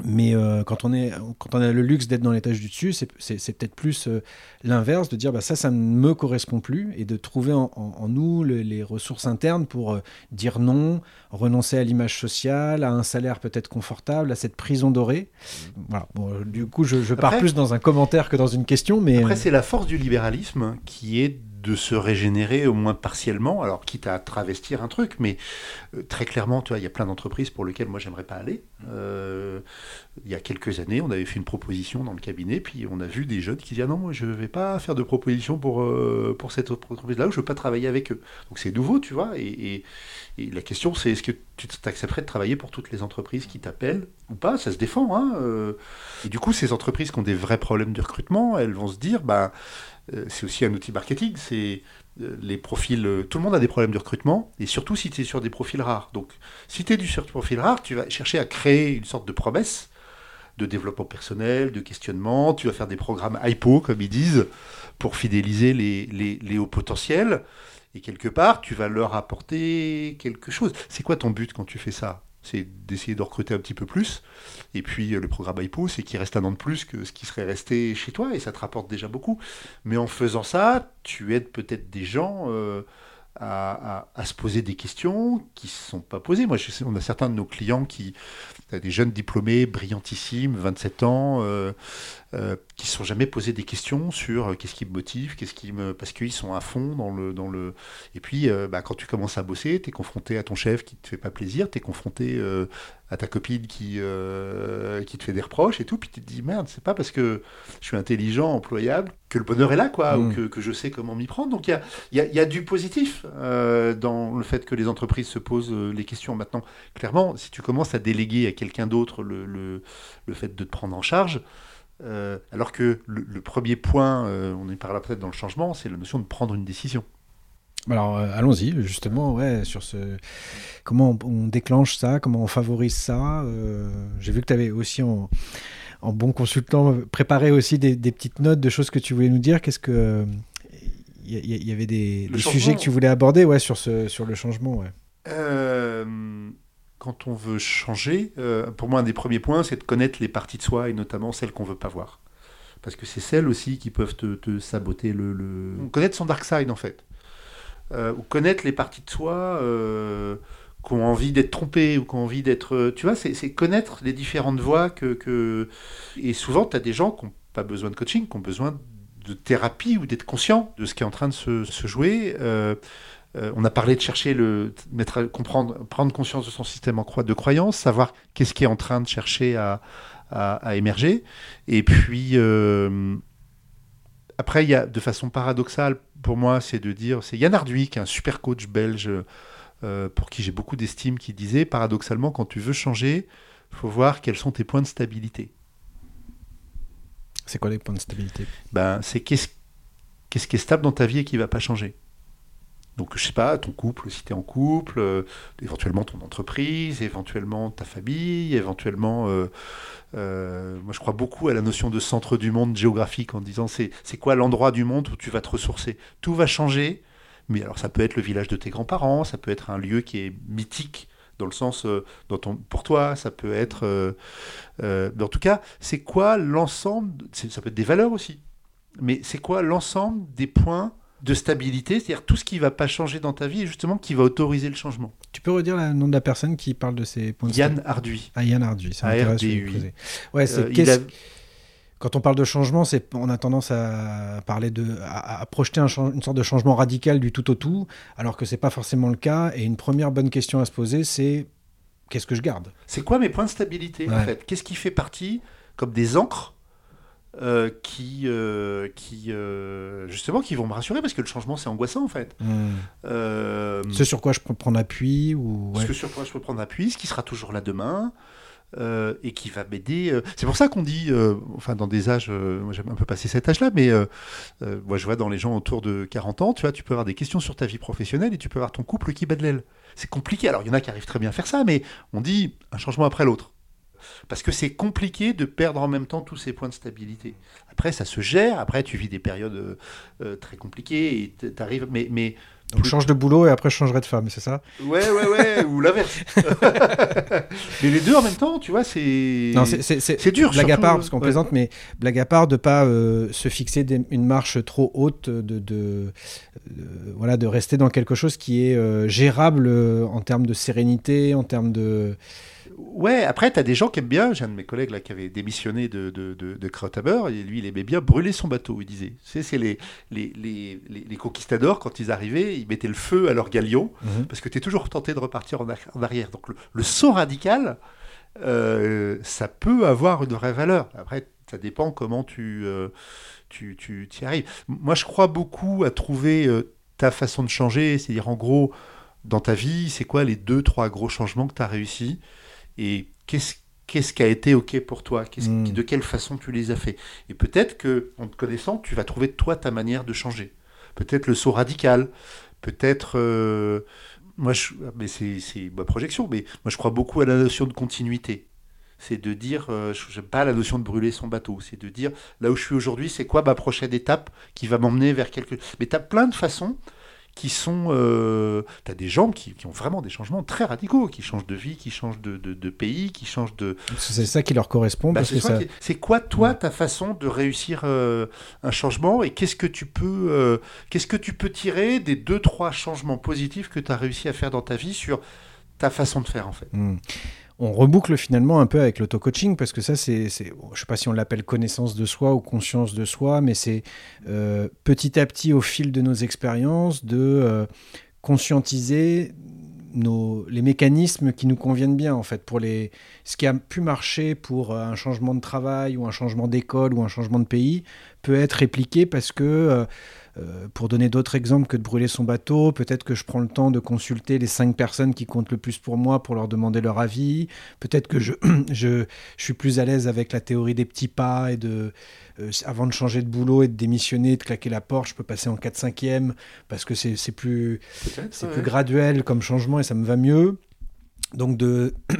Mais euh, quand, on est, quand on a le luxe d'être dans l'étage du dessus, c'est peut-être plus euh, l'inverse, de dire bah, ça, ça ne me correspond plus, et de trouver en, nous les ressources internes pour euh, dire non, renoncer à l'image sociale, à un salaire peut-être confortable, à cette prison dorée. Mmh. Voilà. Bon, du coup, je, je pars plus dans un commentaire que dans une question. Mais... Après, c'est la force du libéralisme qui est de se régénérer au moins partiellement, alors quitte à travestir un truc, mais euh, très clairement, tu vois, il y a plein d'entreprises pour lesquelles moi j'aimerais pas aller. Euh, il y a quelques années, on avait fait une proposition dans le cabinet, puis on a vu des jeunes qui disaient ah non, moi je vais pas faire de proposition pour, euh, pour cette entreprise-là, je veux pas travailler avec eux. Donc c'est nouveau, tu vois, et, la question c'est est-ce que tu t'accepterais de travailler pour toutes les entreprises qui t'appellent ou pas? Ça se défend, hein. et du coup, ces entreprises qui ont des vrais problèmes de recrutement, elles vont se dire, bah euh, c'est aussi un outil marketing, c'est euh, les profils, euh, tout le monde a des problèmes de recrutement, et surtout si tu es sur des profils rares. Donc, si tu es sur profil rare, tu vas chercher à créer une sorte de promesse de développement personnel, de questionnement, tu vas faire des programmes hypo, comme ils disent, pour fidéliser les, les, les hauts potentiels, et quelque part, tu vas leur apporter quelque chose. C'est quoi ton but quand tu fais ça? C'est d'essayer de recruter un petit peu plus. Et puis le programme IPO, c'est qu'il reste un an de plus que ce qui serait resté chez toi, et ça te rapporte déjà beaucoup. Mais en faisant ça, tu aides peut-être des gens euh, à, se poser des questions qui ne se sont pas posées. Moi, on a certains de nos clients qui, des jeunes diplômés brillantissimes, 27 ans, euh, euh, qui ne sont jamais posé des questions sur euh, qu'est-ce qui me motive, qu'est-ce qui me... parce qu'ils sont à fond dans le... Dans le... Et puis, bah, quand tu commences à bosser, tu es confronté à ton chef qui ne te fait pas plaisir, tu es confronté à ta copine qui, qui te fait des reproches et tout, puis tu te dis, merde, c'est pas parce que je suis intelligent, employable, que le bonheur est là, quoi, ou mm. que, que, je sais comment m'y prendre. Donc il y a, y, a, y a, du positif dans le fait que les entreprises se posent les questions. Maintenant, clairement, si tu commences à déléguer à quelqu'un d'autre le, le, le, fait de te prendre en charge, euh, alors que le, premier point, euh, on est par là peut-être dans le changement, c'est la notion de prendre une décision. Alors euh, allons-y justement ouais, sur ce comment on, déclenche ça, comment on favorise ça. J'ai vu que tu avais aussi en, bon consultant préparé aussi des, petites notes de choses que tu voulais nous dire. Qu'est-ce que il y, avait des, sujets que tu voulais aborder ouais, sur, ce, sur le changement ouais quand on veut changer, euh, pour moi, un des premiers points, c'est de connaître les parties de soi et notamment celles qu'on veut pas voir. Parce que c'est celles aussi qui peuvent te, saboter le, Connaître son dark side, en fait. Euh, ou connaître les parties de soi euh, qui ont envie d'être trompées ou qui ont envie d'être. Tu vois, c'est connaître les différentes voies que. Et souvent, tu as des gens qui n'ont pas besoin de coaching, qui ont besoin de thérapie ou d'être conscient de ce qui est en train de se, jouer. Euh, on a parlé de chercher le, mettre, comprendre, prendre conscience de son système de croyance, savoir qu'est-ce qui est en train de chercher à, émerger. Et puis, euh, après, il y a, de façon paradoxale, pour moi, c'est de dire, c'est Yann Arduy, qui est un super coach belge, euh, pour qui j'ai beaucoup d'estime, qui disait, paradoxalement, quand tu veux changer, il faut voir quels sont tes points de stabilité. C'est quoi les points de stabilité? Ben, C'est qu'est-ce, qu'est-ce qui est stable dans ta vie et qui ne va pas changer. Donc, je sais pas, ton couple, si tu es en couple, euh, éventuellement ton entreprise, éventuellement ta famille, éventuellement. Euh, euh, moi, je crois beaucoup à la notion de centre du monde géographique en disant c'est, quoi l'endroit du monde où tu vas te ressourcer? Tout va changer, mais alors ça peut être le village de tes grands-parents, ça peut être un lieu qui est mythique dans le sens dans ton, pour toi, ça peut être. en tout cas, c'est quoi l'ensemble Ça peut être des valeurs aussi, mais c'est quoi l'ensemble des points de stabilité, c'est-à-dire tout ce qui ne va pas changer dans ta vie et justement qui va autoriser le changement. Tu peux redire le nom de la personne qui parle de ces points de Yann Arduy. Ah, Yann Arduy, c'est intéressant. Ouais, c'est euh, Quand on parle de changement, c'est on a tendance à parler de à, projeter une sorte de changement radical du tout au tout, alors que c'est pas forcément le cas. Et une première bonne question à se poser, c'est qu'est-ce que je garde? C'est quoi mes points de stabilité en fait? Qu'est-ce qui fait partie comme des encres euh, qui, euh, qui euh, justement, qui vont me rassurer parce que le changement c'est angoissant en fait. Hmm. ce sur quoi je peux prendre appui ou ce sur quoi je peux prendre appui, ce qui sera toujours là demain. et qui va m'aider. C'est pour ça qu'on dit, enfin dans des âges, moi j'aime un peu passer cet âge-là, mais moi je vois dans les gens autour de 40 ans, tu vois, tu peux avoir des questions sur ta vie professionnelle et tu peux avoir ton couple qui bat de l'aile. C'est compliqué. Alors il y en a qui arrivent très bien à faire ça, mais on dit un changement après l'autre. Parce que c'est compliqué de perdre en même temps tous ces points de stabilité. Après, ça se gère. Après, tu vis des périodes euh, euh, très compliquées et t'arrives. Mais, mais Donc je change de boulot et après je changerai de femme, c'est ça? Ouais, ouais, ouais, ou l'inverse. mais les deux en même temps, tu vois, c'est. Non, c'est- dur. Blague à part, euh, parce qu'on ouais. plaisante, mais blague à part de pas euh, se fixer des- une marche trop haute, de, de- voilà, de rester dans quelque chose qui est euh, gérable en termes de sérénité, en termes de. Ouais, après, tu as des gens qui aiment bien. J'ai un de mes collègues là qui avait démissionné de, de, de, de Krautaber, et lui, il aimait bien brûler son bateau, il disait. Tu sais, c'est les, les, les, les, les conquistadors, quand ils arrivaient, ils mettaient le feu à leur galion, parce que tu es toujours tenté de repartir en, ar- en arrière. Donc le, le saut radical, euh, ça peut avoir une vraie valeur. Après, ça dépend comment tu, euh, tu, tu y arrives. Moi, je crois beaucoup à trouver euh, ta façon de changer, c'est-à-dire en gros, dans ta vie, c'est quoi les deux, trois gros changements que tu as réussi? Et qu'est-ce qu'est-ce qui a été OK pour toi? Qu'est-ce- Mm. De quelle façon tu les as fait? Et peut-être que, en te connaissant, tu vas trouver toi ta manière de changer. Peut-être le saut radical, peut-être. euh, moi, je, mais c'est c'est ma projection, mais moi je crois beaucoup à la notion de continuité. C'est de dire, euh, je n'aime pas la notion de brûler son bateau, c'est de dire, là où je suis aujourd'hui, c'est quoi ma prochaine étape qui va m'emmener vers quelque... Mais tu as plein de façons qui sont... Euh, tu as des gens qui, qui ont vraiment des changements très radicaux, qui changent de vie, qui changent de, de- de pays, qui changent de... C'est ça qui leur correspond. Bah, c'est ça qui quoi, toi, ta façon de réussir euh, un changement et qu'est-ce que tu peux, euh, qu'est-ce que tu peux tirer des deux, trois changements positifs que tu as réussi à faire dans ta vie sur ta façon de faire, en fait? Hmm. On reboucle finalement un peu avec l'auto-coaching parce que ça, c'est, je sais pas si on l'appelle connaissance de soi ou conscience de soi, mais c'est euh, petit à petit au fil de nos expériences de euh, conscientiser nos, les mécanismes qui nous conviennent bien en fait pour les ce qui a pu marcher pour un changement de travail ou un changement d'école ou un changement de pays peut être répliqué parce que euh, euh, pour donner d'autres exemples que de brûler son bateau, peut-être que je prends le temps de consulter les cinq personnes qui comptent le plus pour moi pour leur demander leur avis. Peut-être que je, je, je suis plus à l'aise avec la théorie des petits pas et de, euh, avant de changer de boulot et de démissionner, de claquer la porte, je peux passer en 4-5e parce que c'est c'est plus, c'est plus graduel comme changement et ça me va mieux. Donc de...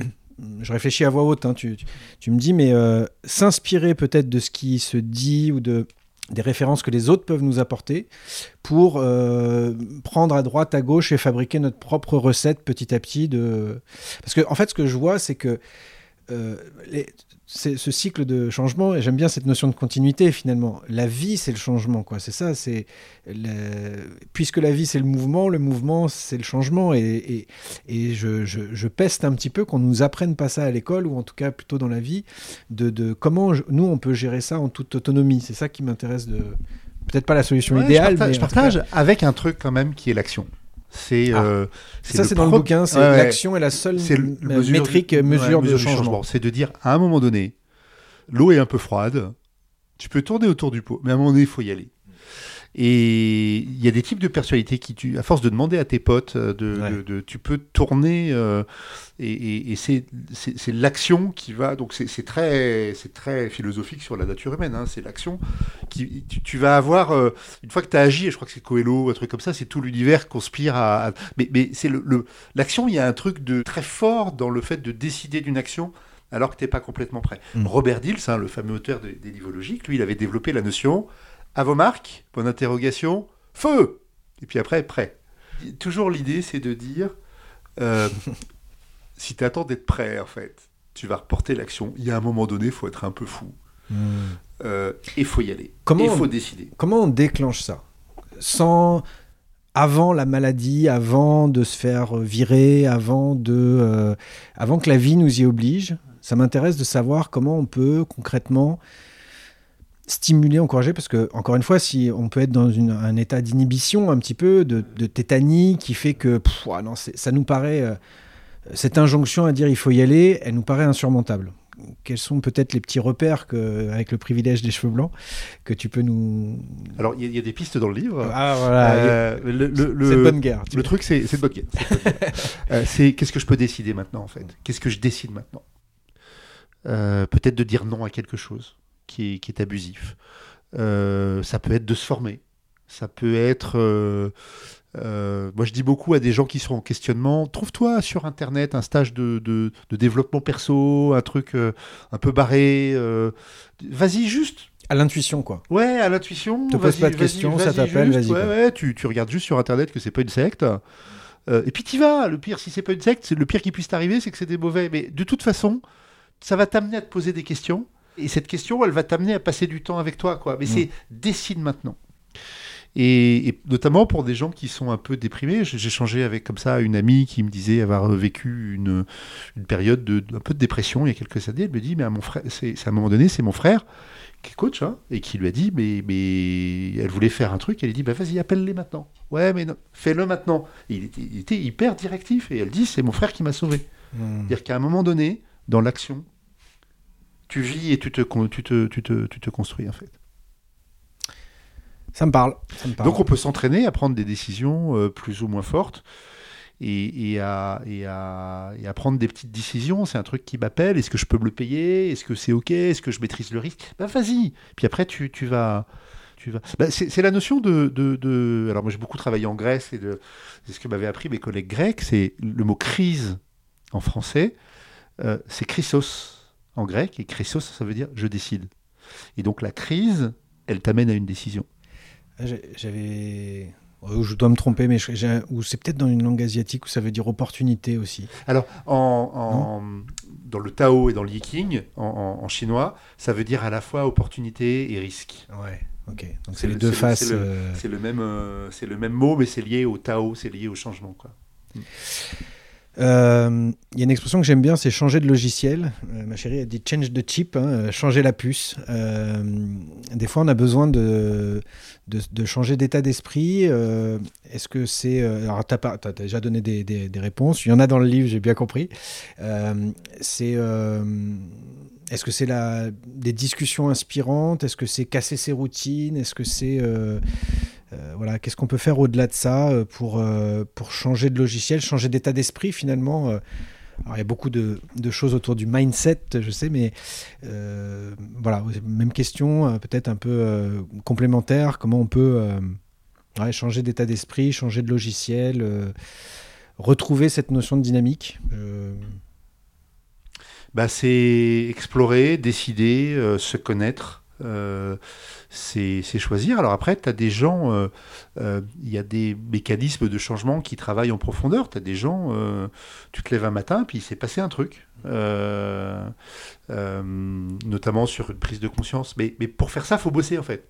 Je réfléchis à voix haute, hein, tu, tu, tu me dis, mais euh, s'inspirer peut-être de ce qui se dit ou de, des références que les autres peuvent nous apporter pour euh, prendre à droite, à gauche et fabriquer notre propre recette petit à petit. De... Parce que en fait, ce que je vois, c'est que euh, ce cycle de changement, et j'aime bien cette notion de continuité finalement. La vie, c'est le changement, quoi. C'est ça, c'est le- puisque la vie, c'est le mouvement, le mouvement, c'est le changement. Et, et, et je, je- je peste un petit peu qu'on nous apprenne pas ça à l'école, ou en tout cas plutôt dans la vie, de, de comment je- nous, on peut gérer ça en toute autonomie. C'est ça qui m'intéresse de. Peut-être pas la solution Ouais, idéale, je partage, mais je cas- partage avec un truc quand même qui est l'action. C'est Ah. euh, ça, le c'est dans le bouquin, c'est Ouais, l'action est la seule C'est mesure métrique, du- mesure ouais, de du changement. C'est de dire, à un moment donné, l'eau est un peu froide, tu peux tourner autour du pot, mais à un moment donné, il faut y aller. Et il y a des types de personnalités qui, tu, à force de demander à tes potes, euh, de, Ouais. de- de- tu peux tourner, euh, et, et- et c'est l'action qui va. Donc c'est très, c'est très philosophique sur la nature humaine. hein, c'est l'action qui. Tu, tu vas avoir euh, une fois que tu as agi, et je crois que c'est Coelho, un truc comme ça, c'est tout l'univers conspire à. à- mais mais c'est le, le- l'action. Il y a un truc de très fort dans le fait de décider d'une action alors que t'es pas complètement prêt. Mm. Robert Dills, hein, le fameux auteur de- des livres logiques, lui, il avait développé la notion à vos marques, bonne interrogation, feu Et puis après, prêt. Toujours l'idée, c'est de dire euh, si tu attends d'être prêt, en fait, tu vas reporter l'action. Il y a un moment donné, il faut être un peu fou. Hmm. Euh, et il faut y aller. Comment Et il on- faut décider. Comment on déclenche ça? Sans avant la maladie, avant de se faire virer, avant de, euh, avant que la vie nous y oblige. Ça m'intéresse de savoir comment on peut concrètement stimuler, encourager, parce que encore une fois, si on peut être dans une- un état d'inhibition un petit peu, de, de tétanie, qui fait que pff, non, ça nous paraît euh, cette injonction à dire il faut y aller, elle nous paraît insurmontable. Quels sont peut-être les petits repères que, avec le privilège des cheveux blancs, que tu peux nous Alors, il y, a- il y a des pistes dans le livre. ah voilà, Euh, le, bonne guerre. Le truc, c'est guerre. bonne guerre. Euh, c'est qu'est-ce que je peux décider maintenant, en fait? Qu'est-ce que je décide maintenant? Euh, Peut-être de dire non à quelque chose qui est, qui est abusif. Euh, ça peut être de se former. Ça peut être. euh, euh, moi, je dis beaucoup à des gens qui sont en questionnement trouve-toi sur Internet un stage de, de- de développement perso, un truc un peu barré. Vas-y, juste. À l'intuition, quoi. Ouais, à l'intuition. Te pose vas-y, pas de questions, ça t'appelle, vas-y, Ouais, ouais, tu, tu regardes juste sur internet que c'est pas une secte. Et puis t'y vas. Le pire, si c'est pas une secte, le pire qui puisse t'arriver, c'est que c'est des mauvais. Mais de toute façon, ça va t'amener à te poser des questions. Et cette question, elle va t'amener à passer du temps avec toi, quoi. Mais Mm. c'est décide maintenant. Et, et notamment pour des gens qui sont un peu déprimés, j'ai changé avec comme ça une amie qui me disait avoir vécu une, une période de, un peu de dépression il y a quelques années. Elle me dit, mais à, mon frère, c'est à un moment donné, c'est mon frère qui est coach, hein, et qui lui a dit, mais, mais elle voulait faire un truc, elle lui dit, bah vas-y, appelle-les maintenant. Ouais, mais fais-le maintenant. Il, était, il était hyper directif, et elle dit, c'est mon frère qui m'a sauvé. Hmm. C'est-à-dire qu'à un moment donné, dans l'action, tu vis et tu te, tu te, tu te, tu te construis, en fait. Ça me parle. Ça me parle. Donc on peut s'entraîner à prendre des décisions euh, plus ou moins fortes et, et à, et, à, et à prendre des petites décisions. C'est un truc qui m'appelle. Est-ce que je peux me le payer? Est-ce que c'est OK? Est-ce que je maîtrise le risque? Ben vas-y. Puis après, tu, tu vas... Tu vas... Ben, c'est c'est la notion de, de, de- Alors moi j'ai beaucoup travaillé en Grèce et de... c'est ce que m'avaient appris mes collègues grecs. C'est le mot crise en français. euh, c'est chrysos en grec. Et chrysos, ça veut dire je décide. Et donc la crise, elle t'amène à une décision. Ah, J'avais. Ouais, Je dois me tromper, mais je- ou c'est peut-être dans une langue asiatique où ça veut dire opportunité aussi. Alors, en, en- dans le Tao et dans le Yiking, en, en- en chinois, ça veut dire à la fois opportunité et risque. Ouais, ok. Donc C'est les le- deux faces. c'est le- euh, le, même, euh, c'est le même mot, mais c'est lié au Tao, c'est lié au changement. Quoi. Euh, Il y a une expression que j'aime bien, c'est changer de logiciel. Euh, ma chérie a dit change the chip, hein, euh, changer la puce. Euh, des fois, on a besoin de, de, de changer d'état d'esprit. Euh, Est-ce que c'est... euh, alors, tu as, déjà donné des, des- réponses. Il y en a dans le livre, j'ai bien compris. Euh, c'est... euh, est-ce que c'est des discussions inspirantes? Est-ce que c'est casser ses routines? Est-ce que c'est... euh, euh, voilà, qu'est-ce qu'on peut faire au-delà de ça euh, pour, euh, pour changer de logiciel, changer d'état d'esprit finalement euh, alors, il y a beaucoup de, de choses autour du mindset, je sais, mais euh, voilà, même question, euh, peut-être un peu euh, complémentaire. Comment on peut euh, changer d'état d'esprit, changer de logiciel, euh, retrouver cette notion de dynamique Euh, Bah, c'est explorer, décider, euh, se connaître. Euh, c'est choisir. Alors après, tu as des gens, euh, euh, il y a des mécanismes de changement qui travaillent en profondeur. Tu as des gens, euh, tu te lèves un matin, puis il s'est passé un truc, euh, euh, notamment sur une prise de conscience. Mais, mais pour faire ça, faut bosser en fait.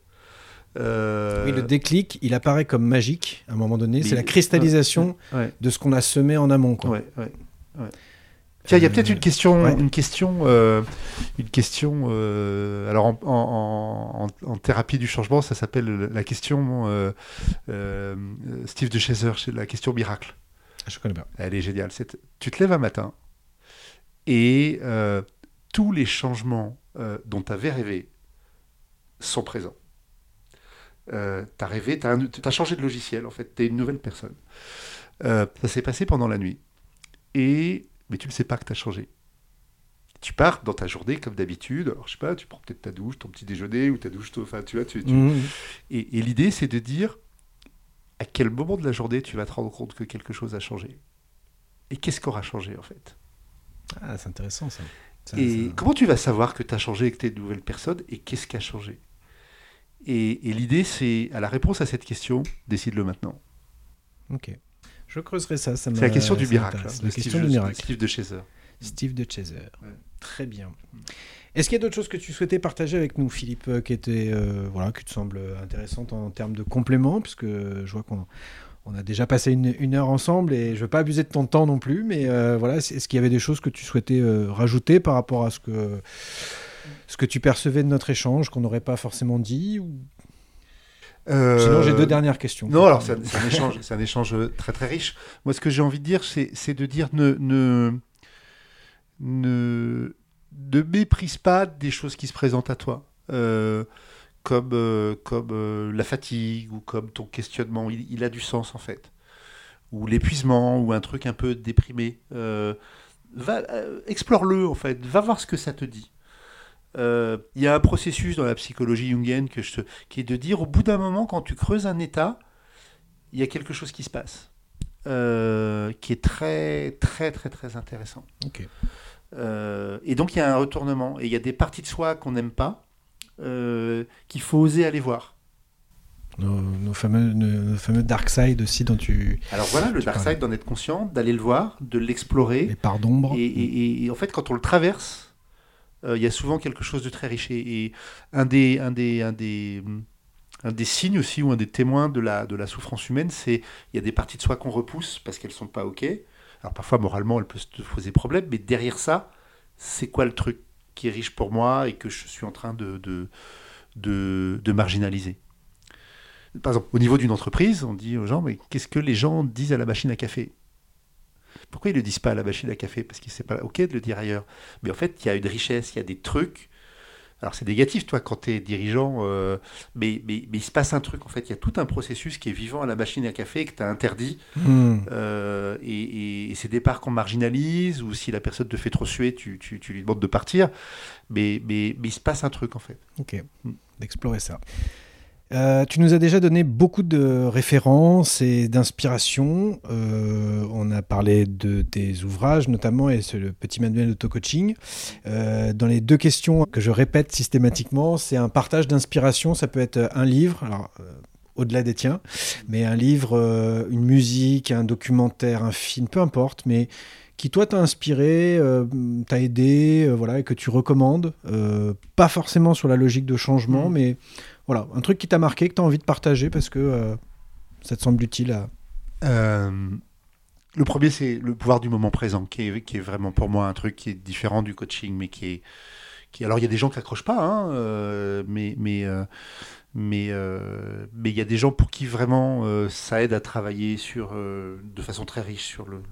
Euh, Oui, le déclic, il apparaît comme magique à un moment donné. C'est la cristallisation ouais, de ce qu'on a semé en amont. Quoi. ouais. Tiens, il y a peut-être une question, ouais. une question, euh, une question. euh, alors en, en- en- en thérapie du changement, ça s'appelle la question euh, euh, Steve de Chaser, la question miracle. Ah, Je connais pas. Elle est géniale. Tu te lèves un matin et euh, tous les changements euh, dont tu avais rêvé sont présents. Euh, tu as rêvé, tu as, changé de logiciel en fait, tu es une nouvelle personne. Euh, ça s'est passé pendant la nuit. Et, mais tu ne sais pas que tu as changé. Tu pars dans ta journée comme d'habitude. Alors, je sais pas, tu prends peut-être ta douche, ton petit déjeuner ou ta douche, enfin, tu vois, tu, tu- Mhm. et, et l'idée, c'est de dire à quel moment de la journée tu vas te rendre compte que quelque chose a changé? Et qu'est-ce qu'aura changé en fait? Ah, c'est intéressant ça. Ça, Et ça- comment tu vas savoir que tu as changé et que tu es une nouvelle personne? Et qu'est-ce qui a changé? Et, et l'idée, c'est à la réponse à cette question, décide-le maintenant. Ok. Je creuserai ça. ça C'est la question du miracle. hein, La question Steve, du miracle. Steve de Chaser. Steve de Chaser. Ouais. Très bien. Est-ce qu'il y a d'autres choses que tu souhaitais partager avec nous, Philippe, euh, qui étaient, euh, voilà, qui te semblent intéressantes en termes de compléments, puisque je vois qu'on on a déjà passé une, une heure ensemble et je ne veux pas abuser de ton temps non plus, mais euh, voilà, est- est-ce qu'il y avait des choses que tu souhaitais euh, rajouter par rapport à ce que, ce que tu percevais de notre échange, qu'on n'aurait pas forcément dit ou... Sinon, j'ai deux dernières questions. Euh, Non, alors c'est un, échange, c'est un échange très très riche. Moi, ce que j'ai envie de dire, c'est de dire ne, ne, ne, ne méprise pas des choses qui se présentent à toi, Euh, comme, euh, comme euh, la fatigue ou comme ton questionnement. Il, il a du sens en fait. Ou l'épuisement ou un truc un peu déprimé. Euh, va, euh, explore-le en fait. Va voir ce que ça te dit. Euh, Il y a un processus dans la psychologie jungienne que je te- qui est de dire au bout d'un moment, quand tu creuses un état, il y a quelque chose qui se passe, euh, qui est très, très, très, très intéressant. Euh, et donc il y a un retournement, et il y a des parties de soi qu'on n'aime pas, qu'il faut oser aller voir. Nos, nos fameux, nos, fameux dark side aussi dont tu... Alors voilà, le dark parlais. side, d'en être conscient, d'aller le voir, de l'explorer. Les parts d'ombre. Et, et- et en fait, quand on le traverse, il y a souvent quelque chose de très riche. Et, un, des, signes aussi, ou un des témoins de la, souffrance humaine, c'est il y a des parties de soi qu'on repousse parce qu'elles sont pas OK. Alors parfois, moralement, elles peuvent se poser problème, mais derrière ça, c'est quoi le truc qui est riche pour moi et que je suis en train de marginaliser? Par exemple, au niveau d'une entreprise, on dit aux gens, mais qu'est-ce que les gens disent à la machine à café? Pourquoi ils ne le disent pas à la machine à café? Parce que c'est pas OK de le dire ailleurs. Mais en fait, il y a une richesse, il y a des trucs. Alors c'est négatif, toi, quand tu es dirigeant, euh, mais, mais, mais il se passe un truc, en fait. Il y a tout un processus qui est vivant à la machine à café et que tu as interdit. Hmm. Euh, et, et- et c'est des parts qu'on marginalise, ou si la personne te fait trop suer, tu, tu- tu lui demandes de partir. Mais, mais, mais il se passe un truc, en fait. Ok, Mm. d'explorer ça. Euh, tu nous as déjà donné beaucoup de références et d'inspiration. Euh, on a parlé de tes ouvrages notamment et c'est le petit manuel d'auto-coaching. Euh, dans les deux questions que je répète systématiquement, c'est un partage d'inspiration. Ça peut être un livre, alors au-delà des tiens, mais un livre, une musique, un documentaire, un film, peu importe, mais qui toi t'a inspiré, euh, t'a aidé, euh, voilà, et que tu recommandes, euh, pas forcément sur la logique de changement, Mhm. mais voilà, un truc qui t'a marqué, que tu as envie de partager parce que euh, ça te semble utile à... Euh, le premier, c'est le pouvoir du moment présent, qui est, vraiment pour moi un truc qui est différent du coaching, mais qui est. Alors, il y a des gens qui accrochent pas, hein, euh, mais mais mais il y a des gens pour qui vraiment ça aide à travailler sur de façon très riche sur le-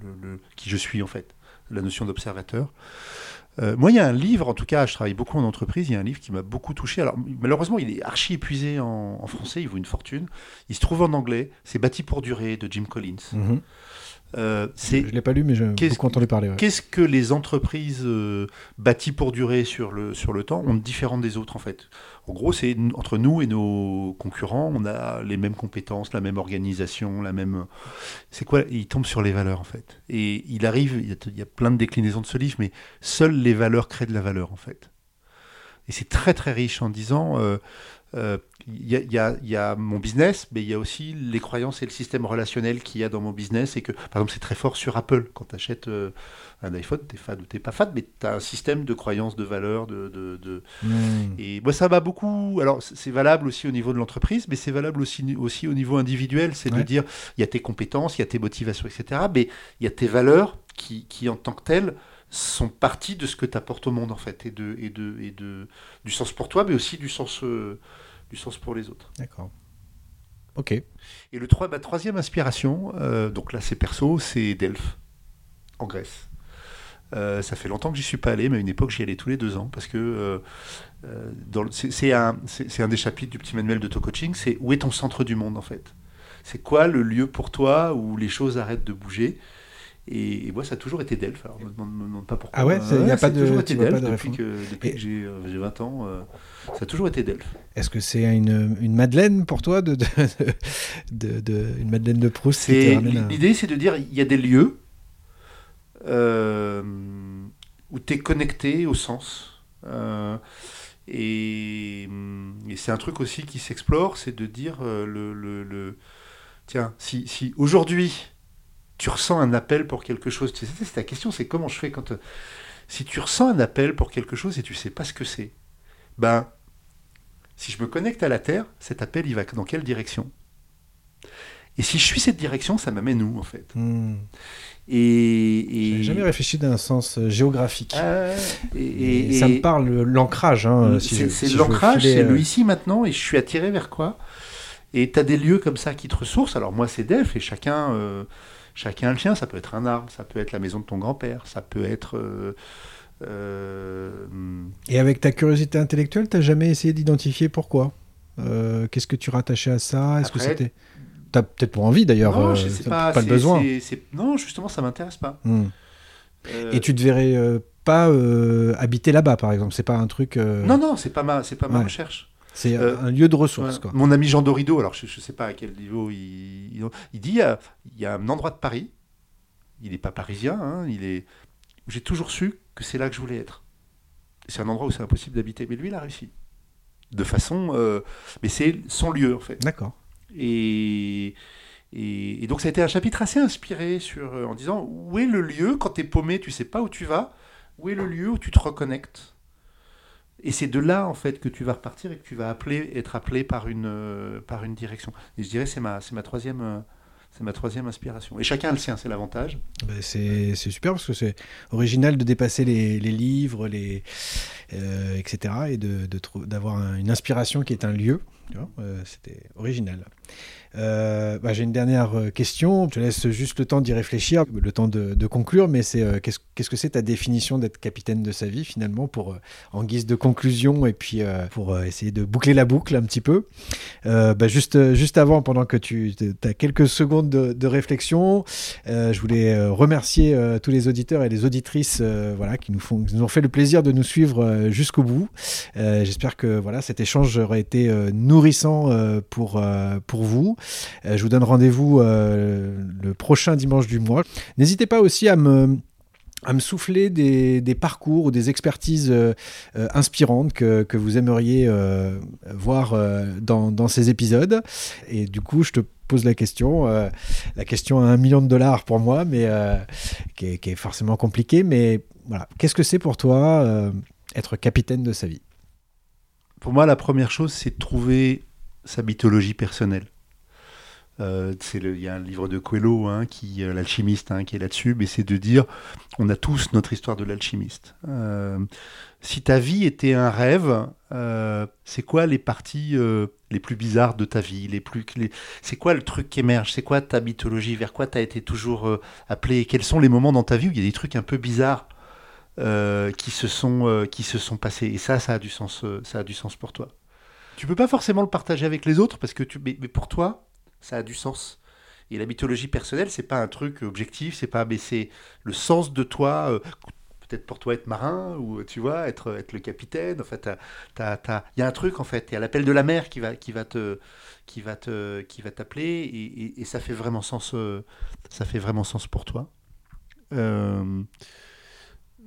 qui je suis en fait, la notion d'observateur. Euh, moi, il y a un livre, en tout cas, je travaille beaucoup en entreprise, il y a un livre qui m'a beaucoup touché. Alors, malheureusement, il est archi épuisé en, français, il vaut une fortune. Il se trouve en anglais, c'est Bâti pour durer de Jim Collins. Mhm. Euh, Je ne l'ai pas lu, mais j'ai beaucoup entendu parler. ouais. qu'est-ce que les entreprises euh, bâties pour durer sur le, sur le temps ont de différent des autres en fait? En gros, c'est entre nous et nos concurrents, on a les mêmes compétences, la même organisation, la même. C'est quoi? Il tombe sur les valeurs en fait. Et il arrive, il y, a, il y a plein de déclinaisons de ce livre, mais seules les valeurs créent de la valeur en fait. Et c'est très très riche en disant. euh, euh, il y, a, il y a- il y a mon business, mais il y a aussi les croyances et le système relationnel qu'il y a dans mon business. Et que, par exemple, c'est très fort sur Apple. Quand tu achètes un iPhone, tu es fan ou tu pas fan, mais tu as un système de croyances, de valeurs. De, de- de- Mhm. Et moi, ça m'a beaucoup. Alors, c'est valable aussi au niveau de l'entreprise, mais c'est valable aussi, aussi au niveau individuel. C'est de dire il y a tes compétences, il y a tes motivations, etc. Mais il y a tes valeurs qui, qui en tant que telles, sont partie de ce que tu apportes au monde, en fait. Et, de, et, de, et de, du sens pour toi, mais aussi du sens, euh, du sens pour les autres. D'accord. Ok. Et le trois- ma troisième inspiration, euh, donc là c'est perso, c'est Delphes, en Grèce. Euh, ça fait longtemps que j'y suis pas allé, mais à une époque j'y allais tous les deux ans parce que euh, c'est un, un des chapitres du petit manuel d'auto-coaching, c'est où est ton centre du monde en fait? C'est quoi le lieu pour toi où les choses arrêtent de bouger? Et, et moi, ça a toujours été Delphes. Alors, ne me demande, pas pourquoi. Ah ouais, c'est- y a pas de- toujours été Delphes de depuis que, depuis Et- que j'ai euh, j'ai 20 ans. euh, ça a toujours été Delphes. Est-ce que c'est une, une Madeleine pour toi de, de, de- de- Une Madeleine de Proust à- l'idée, c'est de dire il y a des lieux euh, où tu es connecté au sens. Euh, et et c'est un truc aussi qui s'explore, c'est de dire le, le- le- tiens, si, si aujourd'hui tu ressens un appel pour quelque chose, tu sais, c'est ta question, c'est comment je fais quand euh, si tu ressens un appel pour quelque chose et tu sais pas ce que c'est, ben si je me connecte à la Terre, cet appel il va dans quelle direction? Et si je suis cette direction, ça m'amène où en fait? Hmm. Et, jamais réfléchi d'un sens euh, géographique. Ah, et, Et et- ça me parle euh, l'ancrage. Hein, si c'est si l'ancrage, filer, c'est euh, le ici maintenant, et je suis attiré vers quoi? Et tu as des lieux comme ça qui te ressourcent. Alors moi, c'est Delphes, et chacun, euh, chacun a le sien. Ça peut être un arbre, ça peut être la maison de ton grand-père, ça peut être... euh, euh, Et avec ta curiosité intellectuelle, t'as jamais essayé d'identifier pourquoi? Euh, Qu'est-ce que tu rattachais à ça? Est-ce que c'était T'as peut-être pour envie d'ailleurs. non, je sais t'as pas. le besoin. Non, justement, ça m'intéresse pas. Hmm. Et tu te verrais pas habiter là-bas, par exemple. C'est pas un truc. Non, non, c'est pas ma, c'est pas ma recherche. C'est euh, un lieu de ressources, quoi. Mon ami Jean Dorido, alors je ne sais pas à quel niveau il, il, il dit, euh, il y a un endroit de Paris, il n'est pas parisien, hein, il est, j'ai toujours su que c'est là que je voulais être. C'est un endroit où c'est impossible d'habiter, mais lui, il a réussi. de façon. euh, mais c'est son lieu, en fait. D'accord. Et, et, et donc ça a été un chapitre assez inspiré sur, euh, en disant où est le lieu quand tu es paumé, tu sais pas où tu vas, où est le lieu où tu te reconnectes? Et c'est de là en fait que tu vas repartir et que tu vas appeler, être appelé par une, euh, par une direction. Et je dirais c'est ma, ma troisième, euh, c'est ma troisième inspiration. Et chacun a le sien, c'est l'avantage. Ben, c'est super parce que c'est original de dépasser les, livres, les, euh, etc. et de, de d'avoir un- une inspiration qui est un lieu. euh, C'était original. Euh, bah, J'ai une dernière euh, question. Je te laisse juste le temps d'y réfléchir, le temps de, conclure. Mais c'est euh, qu'est-ce que c'est ta définition d'être capitaine de sa vie finalement pour en guise de conclusion et puis pour essayer de boucler la boucle un petit peu? Bah, juste juste avant, pendant que tu as quelques secondes de, réflexion, je voulais remercier tous les auditeurs et les auditrices voilà, qui, nous font, nous ont fait le plaisir de nous suivre jusqu'au bout. J'espère que voilà, cet échange aurait été nourrissant pour, euh, vous. Euh, je vous donne rendez-vous euh, le prochain dimanche du mois. N'hésitez pas aussi à me à me souffler des, parcours ou des expertises euh, inspirantes que, vous aimeriez voir dans, ces épisodes. Et du coup, je te pose la question, la question à un million de dollars pour moi, mais qui, est, forcément compliquée. Mais voilà, qu'est-ce que c'est pour toi être capitaine de sa vie? Pour moi, la première chose, c'est de trouver sa mythologie personnelle. Euh, Il y a un livre de Coelho, hein, qui, euh, l'alchimiste, hein, qui est là-dessus, mais c'est de dire, on a tous notre histoire de l'alchimiste. Euh, si ta vie était un rêve, euh, c'est quoi les parties les plus bizarres de ta vie les plus, C'est quoi le truc qui émerge C'est quoi ta mythologie Vers quoi tu as été toujours appelé Quels sont les moments dans ta vie où il y a des trucs un peu bizarres qui, se sont, qui se sont passés? Et ça, ça a du sens, ça a du sens pour toi. Tu peux pas forcément le partager avec les autres parce que tu, mais, pour toi, ça a du sens. Et la mythologie personnelle, c'est pas un truc objectif, c'est pas, mais c'est le sens de toi. euh, Peut-être pour toi être marin ou tu vois être, être le capitaine. En fait, il y a un truc en fait. Il y a l'appel de la mer qui va qui va te qui va te qui va t'appeler et ça fait vraiment sens. euh, ça fait vraiment sens pour toi. Euh,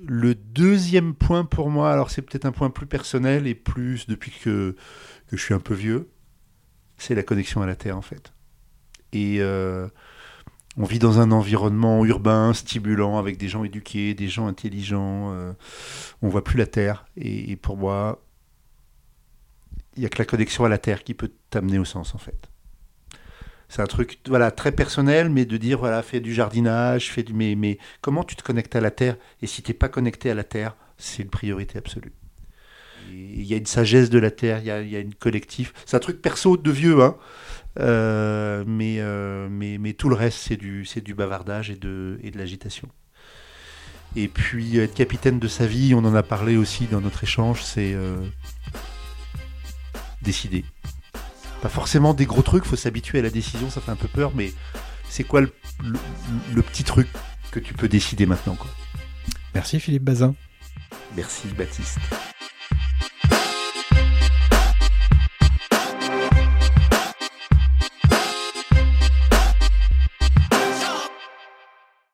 le deuxième point pour moi, alors c'est peut-être un point plus personnel et plus depuis que, que je suis un peu vieux, c'est la connexion à la Terre en fait. Et euh, on vit dans un environnement urbain, stimulant, avec des gens éduqués, des gens intelligents. euh, on voit plus la Terre. Et, pour moi, il n'y a que la connexion à la Terre qui peut t'amener au sens en fait. C'est un truc voilà, très personnel, mais de dire, voilà, fais du jardinage, fais du... Mais, mais comment tu te connectes à la Terre? Et si tu n'es pas connecté à la Terre, c'est une priorité absolue. Il y a une sagesse de la Terre, il y a, il y a une collectif. C'est un truc perso de vieux, hein. Euh, mais, euh, mais, mais tout le reste, c'est du, c'est du bavardage et de, et de l'agitation. Et puis, être capitaine de sa vie, on en a parlé aussi dans notre échange, c'est euh, décider. Pas forcément des gros trucs, faut s'habituer à la décision, ça fait un peu peur, mais c'est quoi le, le- le petit truc que tu peux décider maintenant quoi? Merci Philippe Bazin. Merci Baptiste.